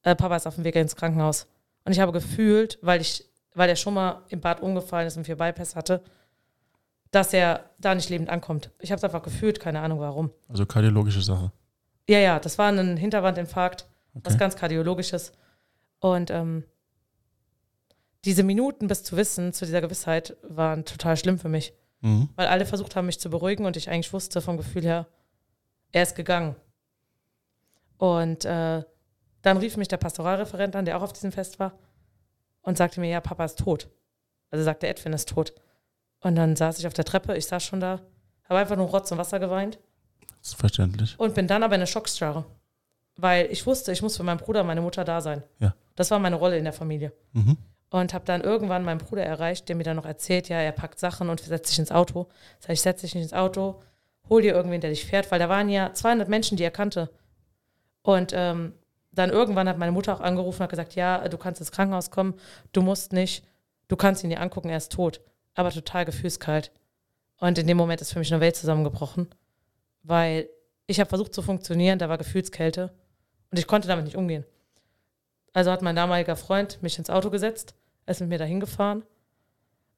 Äh, Papa ist auf dem Weg ins Krankenhaus. Und ich habe gefühlt, weil ich, weil er schon mal im Bad umgefallen ist und vier Bypass hatte, dass er da nicht lebend ankommt. Ich habe es einfach gefühlt, keine Ahnung warum. Also kardiologische Sache. Ja, ja, das war ein Hinterwandinfarkt, was Okay. ganz kardiologisches. Und ähm, diese Minuten bis zu Wissen, zu dieser Gewissheit, waren total schlimm für mich, Mhm. weil alle versucht haben, mich zu beruhigen und ich eigentlich wusste vom Gefühl her, er ist gegangen. Und äh, dann rief mich der Pastoralreferent an, der auch auf diesem Fest war, und sagte mir, ja, Papa ist tot. Also sagte Edwin ist tot. Und dann saß ich auf der Treppe, ich saß schon da, habe einfach nur Rotz und Wasser geweint. Das ist verständlich. Und bin dann aber in eine Schockstarre. Weil ich wusste, ich muss für meinen Bruder und meine Mutter da sein. Ja. Das war meine Rolle in der Familie. Mhm. Und habe dann irgendwann meinen Bruder erreicht, der mir dann noch erzählt, ja, er packt Sachen und setzt sich ins Auto. Sag ich, setz dich nicht ins Auto, hol dir irgendwen, der dich fährt, weil da waren ja 200 Menschen, die er kannte. Und ähm, dann irgendwann hat meine Mutter auch angerufen und hat gesagt, ja, du kannst ins Krankenhaus kommen, du musst nicht, du kannst ihn dir angucken, er ist tot. Aber total gefühlskalt. Und in dem Moment ist für mich eine Welt zusammengebrochen, weil ich habe versucht zu funktionieren, da war Gefühlskälte und ich konnte damit nicht umgehen. Also hat mein damaliger Freund mich ins Auto gesetzt, er ist mit mir dahin gefahren.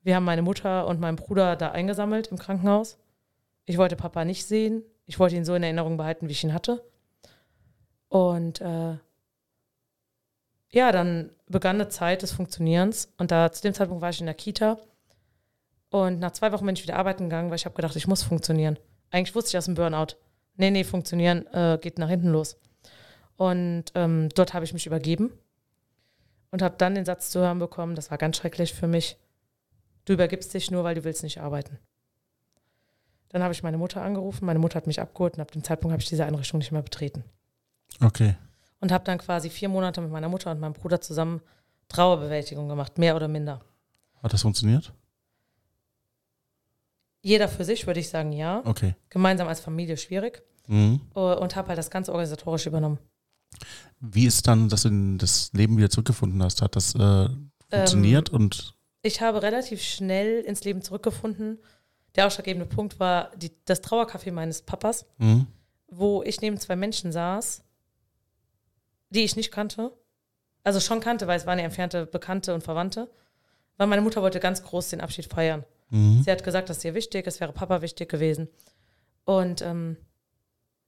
Wir haben meine Mutter und meinen Bruder da eingesammelt im Krankenhaus. Ich wollte Papa nicht sehen. Ich wollte ihn so in Erinnerung behalten, wie ich ihn hatte. Und äh, ja, dann begann eine Zeit des Funktionierens. Und da zu dem Zeitpunkt war ich in der Kita. Und nach zwei Wochen bin ich wieder arbeiten gegangen, weil ich habe gedacht, ich muss funktionieren. Eigentlich wusste ich aus dem Burnout. Nee, nee, funktionieren äh, geht nach hinten los. Und ähm, dort habe ich mich übergeben und habe dann den Satz zu hören bekommen, das war ganz schrecklich für mich, du übergibst dich nur, weil du willst nicht arbeiten. Dann habe ich meine Mutter angerufen, meine Mutter hat mich abgeholt und ab dem Zeitpunkt habe ich diese Einrichtung nicht mehr betreten. Okay. Und habe dann quasi vier Monate mit meiner Mutter und meinem Bruder zusammen Trauerbewältigung gemacht, mehr oder minder. Hat das funktioniert? Jeder für sich würde ich sagen, ja. Okay. Gemeinsam als Familie schwierig. Mhm. Äh, Und habe halt das Ganze organisatorisch übernommen. Wie ist dann, dass du in das Leben wieder zurückgefunden hast? Hat das äh, funktioniert und Ich habe relativ schnell ins Leben zurückgefunden. Der ausschlaggebende Punkt war die, das Trauercafé meines Papas, mhm. wo ich neben zwei Menschen saß, die ich nicht kannte. Also schon kannte, weil es waren ja entfernte Bekannte und Verwandte. Weil meine Mutter wollte ganz groß den Abschied feiern. Mhm. Sie hat gesagt, das ist ihr wichtig, es wäre Papa wichtig gewesen. Und ähm,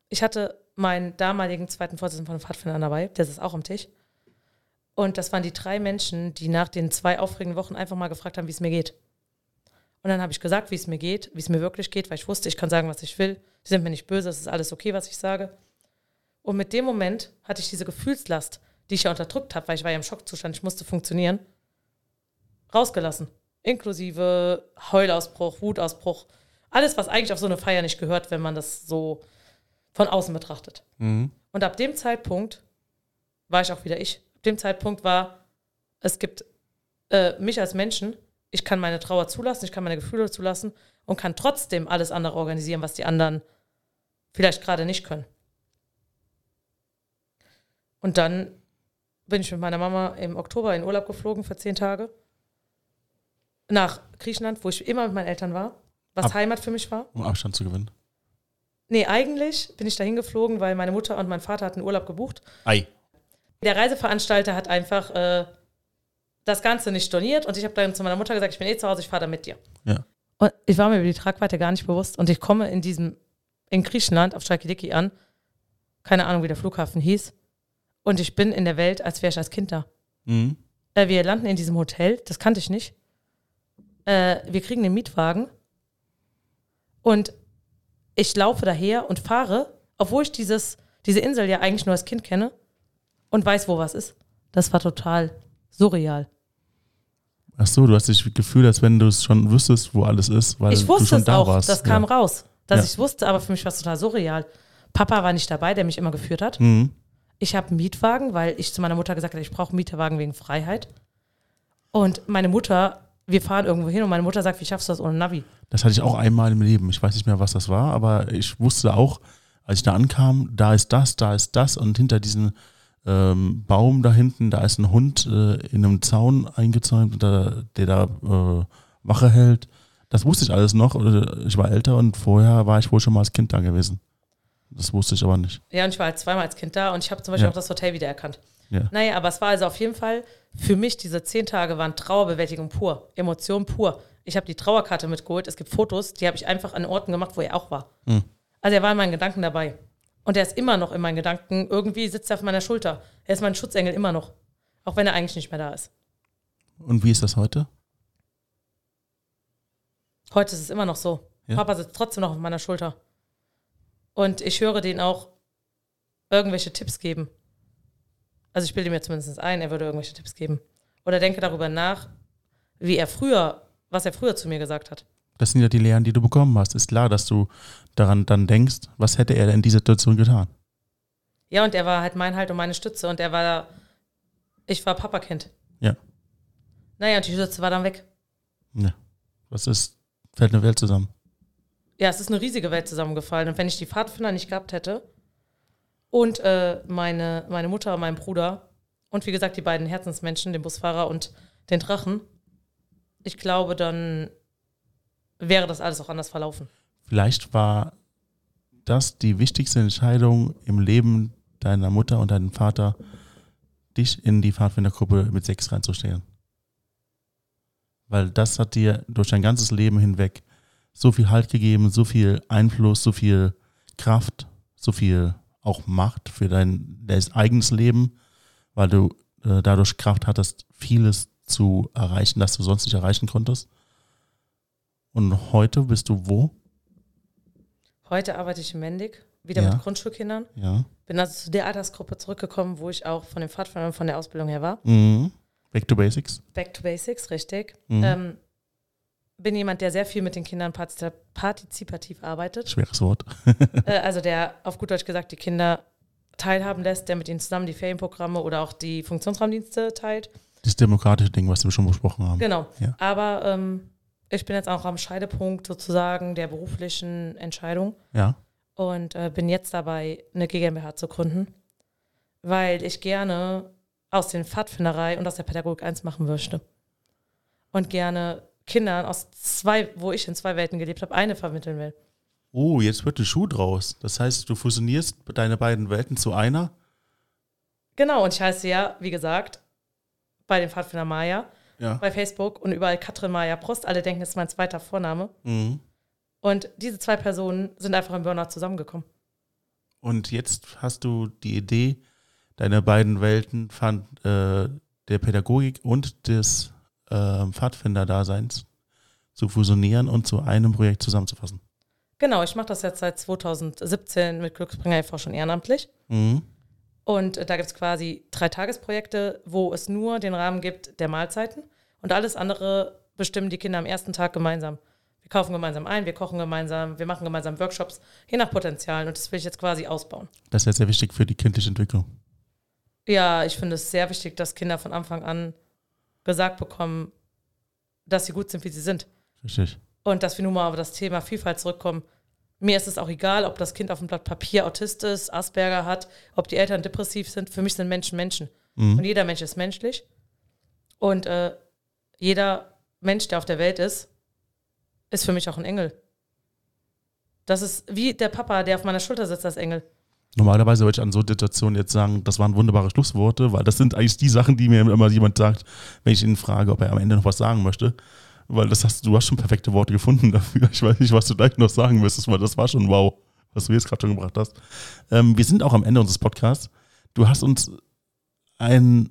ich hatte meinen damaligen zweiten Vorsitzenden von Pfadfindern dabei, der ist auch am Tisch. Und das waren die drei Menschen, die nach den zwei aufregenden Wochen einfach mal gefragt haben, wie es mir geht. Und dann habe ich gesagt, wie es mir geht, wie es mir wirklich geht, weil ich wusste, ich kann sagen, was ich will. Sie sind mir nicht böse, es ist alles okay, was ich sage. Und mit dem Moment hatte ich diese Gefühlslast, die ich ja unterdrückt habe, weil ich war ja im Schockzustand, ich musste funktionieren, rausgelassen. Inklusive Heulausbruch, Wutausbruch. Alles, was eigentlich auf so eine Feier nicht gehört, wenn man das so von außen betrachtet. Mhm. Und ab dem Zeitpunkt war ich auch wieder ich. Ab dem Zeitpunkt war, es gibt äh, mich als Menschen, ich kann meine Trauer zulassen, ich kann meine Gefühle zulassen und kann trotzdem alles andere organisieren, was die anderen vielleicht gerade nicht können. Und dann bin ich mit meiner Mama im Oktober in Urlaub geflogen für zehn Tage nach Griechenland, wo ich immer mit meinen Eltern war, was Ab- Heimat für mich war. um Abstand zu gewinnen. Nee, eigentlich bin ich dahin geflogen, weil meine Mutter und mein Vater hatten Urlaub gebucht. Ei. Der Reiseveranstalter hat einfach äh, das Ganze nicht storniert und ich habe dann zu meiner Mutter gesagt, ich bin eh zu Hause, ich fahre da mit dir. Ja. Und ich war mir über die Tragweite gar nicht bewusst und ich komme in diesem, in Griechenland auf Chalkidiki an, keine Ahnung, wie der Flughafen hieß, und ich bin in der Welt, als wäre ich als Kind da. Mhm. Äh, wir landen in diesem Hotel, das kannte ich nicht. Äh, wir kriegen den Mietwagen und ich laufe daher und fahre, obwohl ich dieses, diese Insel ja eigentlich nur als Kind kenne und weiß, wo was ist. Das war total surreal. Ach so, du hast dich gefühlt, als wenn du es schon wüsstest, wo alles ist, weil ich du wusste schon es da auch, warst. das kam ja. raus. Dass Ja. ich wusste, aber für mich war es total surreal. Papa war nicht dabei, der mich immer geführt hat. Mhm. Ich habe einen Mietwagen, weil ich zu meiner Mutter gesagt habe, ich brauche einen Mietwagen wegen Freiheit. Und meine Mutter, wir fahren irgendwo hin und meine Mutter sagt, wie schaffst du das ohne Navi? Das hatte ich auch einmal im Leben. Ich weiß nicht mehr, was das war, aber ich wusste auch, als ich da ankam, da ist das, da ist das und hinter diesem ähm, Baum da hinten, da ist ein Hund äh, in einem Zaun eingezäunt, der, der da äh, Wache hält. Das wusste ich alles noch. Oder Ich war älter und vorher war ich wohl schon mal als Kind da gewesen. Das wusste ich aber nicht. Ja, und ich war halt zweimal als Kind da und ich habe zum Beispiel Ja. auch das Hotel wiedererkannt. Ja. Naja, aber es war also auf jeden Fall, für mich diese zehn Tage waren Trauerbewältigung pur, Emotion pur. Ich habe die Trauerkarte mitgeholt, es gibt Fotos, die habe ich einfach an Orten gemacht, wo er auch war. Hm. Also er war in meinen Gedanken dabei. Und er ist immer noch in meinen Gedanken, irgendwie sitzt er auf meiner Schulter. Er ist mein Schutzengel immer noch. Auch wenn er eigentlich nicht mehr da ist. Und wie ist das heute? Heute ist es immer noch so. Ja. Papa sitzt trotzdem noch auf meiner Schulter. Und ich höre den auch irgendwelche Tipps geben. Also ich bilde mir zumindest ein, er würde irgendwelche Tipps geben. Oder denke darüber nach, wie er früher, was er früher zu mir gesagt hat. Das sind ja die Lehren, die du bekommen hast. Ist klar, dass du daran dann denkst, was hätte er in dieser Situation getan? Ja, und er war halt mein Halt und meine Stütze und er war, ich war Papakind. Ja. Naja, und die Stütze war dann weg. Ja. Was ist, fällt eine Welt zusammen. Ja, es ist eine riesige Welt zusammengefallen. Und wenn ich die Pfadfinder nicht gehabt hätte und äh, meine, meine Mutter, mein Bruder und wie gesagt die beiden Herzensmenschen, den Busfahrer und den Drachen, ich glaube, dann wäre das alles auch anders verlaufen. Vielleicht war das die wichtigste Entscheidung im Leben deiner Mutter und deinem Vater, dich in die Pfadfindergruppe mit sechs reinzustellen. Weil das hat dir durch dein ganzes Leben hinweg so viel Halt gegeben, so viel Einfluss, so viel Kraft, so viel auch Macht für dein, dein eigenes Leben, weil du äh, dadurch Kraft hattest, vieles zu erreichen, das du sonst nicht erreichen konntest. Und heute bist du wo? Heute arbeite ich in Mendig, wieder Ja. mit Grundschulkindern. Ja. Bin also zu der Altersgruppe zurückgekommen, wo ich auch von den Pfadfindern von der Ausbildung her war. Mhm. Back to Basics. Back to Basics, richtig. Mhm. Ähm, bin jemand, der sehr viel mit den Kindern partizip- partizipativ arbeitet. Schweres Wort. Äh, also der auf gut Deutsch gesagt die Kinder teilhaben lässt, der mit ihnen zusammen die Ferienprogramme oder auch die Funktionsraumdienste teilt. Das demokratische Ding, was wir schon besprochen haben. Genau. Ja. Aber ähm, ich bin jetzt auch am Scheidepunkt sozusagen der beruflichen Entscheidung Ja. und äh, bin jetzt dabei, eine GmbH zu gründen, weil ich gerne aus den Pfadfinderei und aus der Pädagogik eins machen möchte. Und gerne Kindern aus zwei, wo ich in zwei Welten gelebt habe, eine vermitteln will. Oh, jetzt wird ein Schuh draus. Das heißt, du fusionierst deine beiden Welten zu einer. Genau, und ich heiße ja, wie gesagt, bei den Pfadfinder Maya, Ja. bei Facebook und überall Katrin Maya Prost. Alle denken, es ist mein zweiter Vorname. Mhm. Und diese zwei Personen sind einfach im Burnout zusammengekommen. Und jetzt hast du die Idee, deine beiden Welten fand, äh, der Pädagogik und des äh, Pfadfinder-Daseins zu fusionieren und zu einem Projekt zusammenzufassen. Genau, ich mache das jetzt seit 2017 mit Glücksbringer e.V. schon ehrenamtlich. Mhm. Und äh, da gibt es quasi drei Tagesprojekte, wo es nur den Rahmen gibt der Mahlzeiten und alles andere bestimmen die Kinder am ersten Tag gemeinsam. Wir kaufen gemeinsam ein, wir kochen gemeinsam, wir machen gemeinsam Workshops, je nach Potenzialen. Und das will ich jetzt quasi ausbauen. Das ist ja sehr wichtig für die kindliche Entwicklung. Ja, ich finde es sehr wichtig, dass Kinder von Anfang an gesagt bekommen, dass sie gut sind, wie sie sind. Richtig. Und dass wir nun mal auf das Thema Vielfalt zurückkommen. Mir ist es auch egal, ob das Kind auf dem Blatt Papier Autist ist, Asperger hat, ob die Eltern depressiv sind. Für mich sind Menschen Menschen. Mhm. Und jeder Mensch ist menschlich. Und äh, jeder Mensch, der auf der Welt ist, ist für mich auch ein Engel. Das ist wie der Papa, der auf meiner Schulter sitzt, als Engel. Normalerweise würde ich an so Situationen jetzt sagen, das waren wunderbare Schlussworte, weil das sind eigentlich die Sachen, die mir immer jemand sagt, wenn ich ihn frage, ob er am Ende noch was sagen möchte. Weil das hast, du hast schon perfekte Worte gefunden dafür. Ich weiß nicht, was du gleich noch sagen müsstest, weil das war schon wow, was du jetzt gerade schon gebracht hast. Ähm, wir sind auch am Ende unseres Podcasts. Du hast uns einen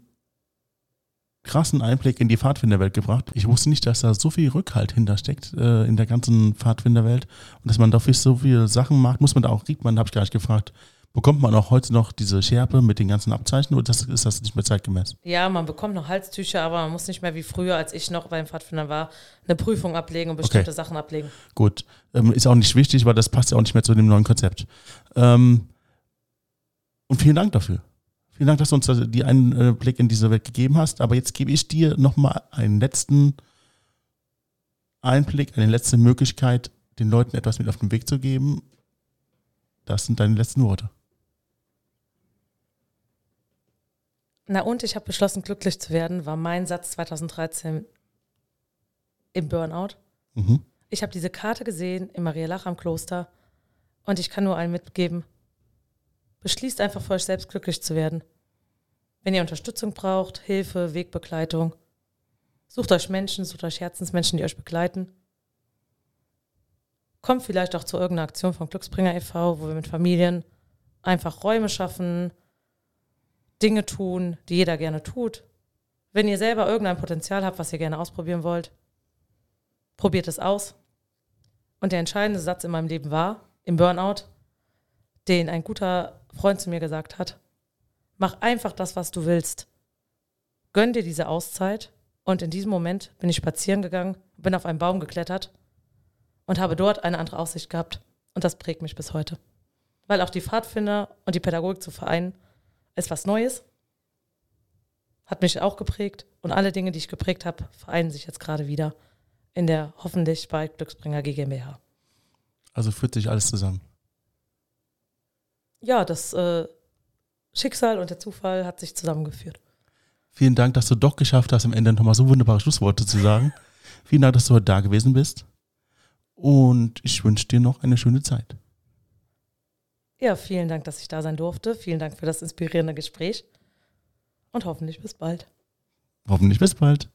krassen Einblick in die Pfadfinderwelt gebracht. Ich wusste nicht, dass da so viel Rückhalt hintersteckt äh, in der ganzen Pfadfinderwelt und dass man dafür so viele Sachen macht. Muss man da auch, kriegt man, habe ich gar nicht gefragt, Bekommt man auch heute noch diese Schärpe mit den ganzen Abzeichen oder das, ist das nicht mehr zeitgemäß? Ja, man bekommt noch Halstücher, aber man muss nicht mehr wie früher, als ich noch beim Pfadfinder war, eine Prüfung ablegen und bestimmte Okay. Sachen ablegen. Gut, ähm, ist auch nicht wichtig, weil das passt ja auch nicht mehr zu dem neuen Konzept. Ähm, und vielen Dank dafür. Vielen Dank, dass du uns die einen Blick in diese Welt gegeben hast. Aber jetzt gebe ich dir nochmal einen letzten Einblick, eine letzte Möglichkeit, den Leuten etwas mit auf den Weg zu geben. Das sind deine letzten Worte. Na und ich habe beschlossen, glücklich zu werden, war mein Satz 2013 im Burnout. Mhm. Ich habe diese Karte gesehen in Marielach am Kloster und ich kann nur allen mitgeben, beschließt einfach für euch selbst glücklich zu werden. Wenn ihr Unterstützung braucht, Hilfe, Wegbegleitung, sucht euch Menschen, sucht euch Herzensmenschen, die euch begleiten. Kommt vielleicht auch zu irgendeiner Aktion von Glücksbringer e.V., wo wir mit Familien einfach Räume schaffen, Dinge tun, die jeder gerne tut. Wenn ihr selber irgendein Potenzial habt, was ihr gerne ausprobieren wollt, probiert es aus. Und der entscheidende Satz in meinem Leben war, im Burnout, den ein guter Freund zu mir gesagt hat, mach einfach das, was du willst. Gönn dir diese Auszeit. Und in diesem Moment bin ich spazieren gegangen, bin auf einen Baum geklettert und habe dort eine andere Aussicht gehabt. Und das prägt mich bis heute. Weil auch die Pfadfinder und die Pädagogik zu vereinen, ist was Neues. Hat mich auch geprägt. Und alle Dinge, die ich geprägt habe, vereinen sich jetzt gerade wieder in der hoffentlich bald Glücksbringer GmbH. Also führt sich alles zusammen. Ja, das äh, Schicksal und der Zufall hat sich zusammengeführt. Vielen Dank, dass du doch geschafft hast, am Ende nochmal so wunderbare Schlussworte zu sagen. Vielen Dank, dass du heute da gewesen bist. Und ich wünsche dir noch eine schöne Zeit. Ja, vielen Dank, dass ich da sein durfte. Vielen Dank für das inspirierende Gespräch. Und hoffentlich bis bald. Hoffentlich bis bald.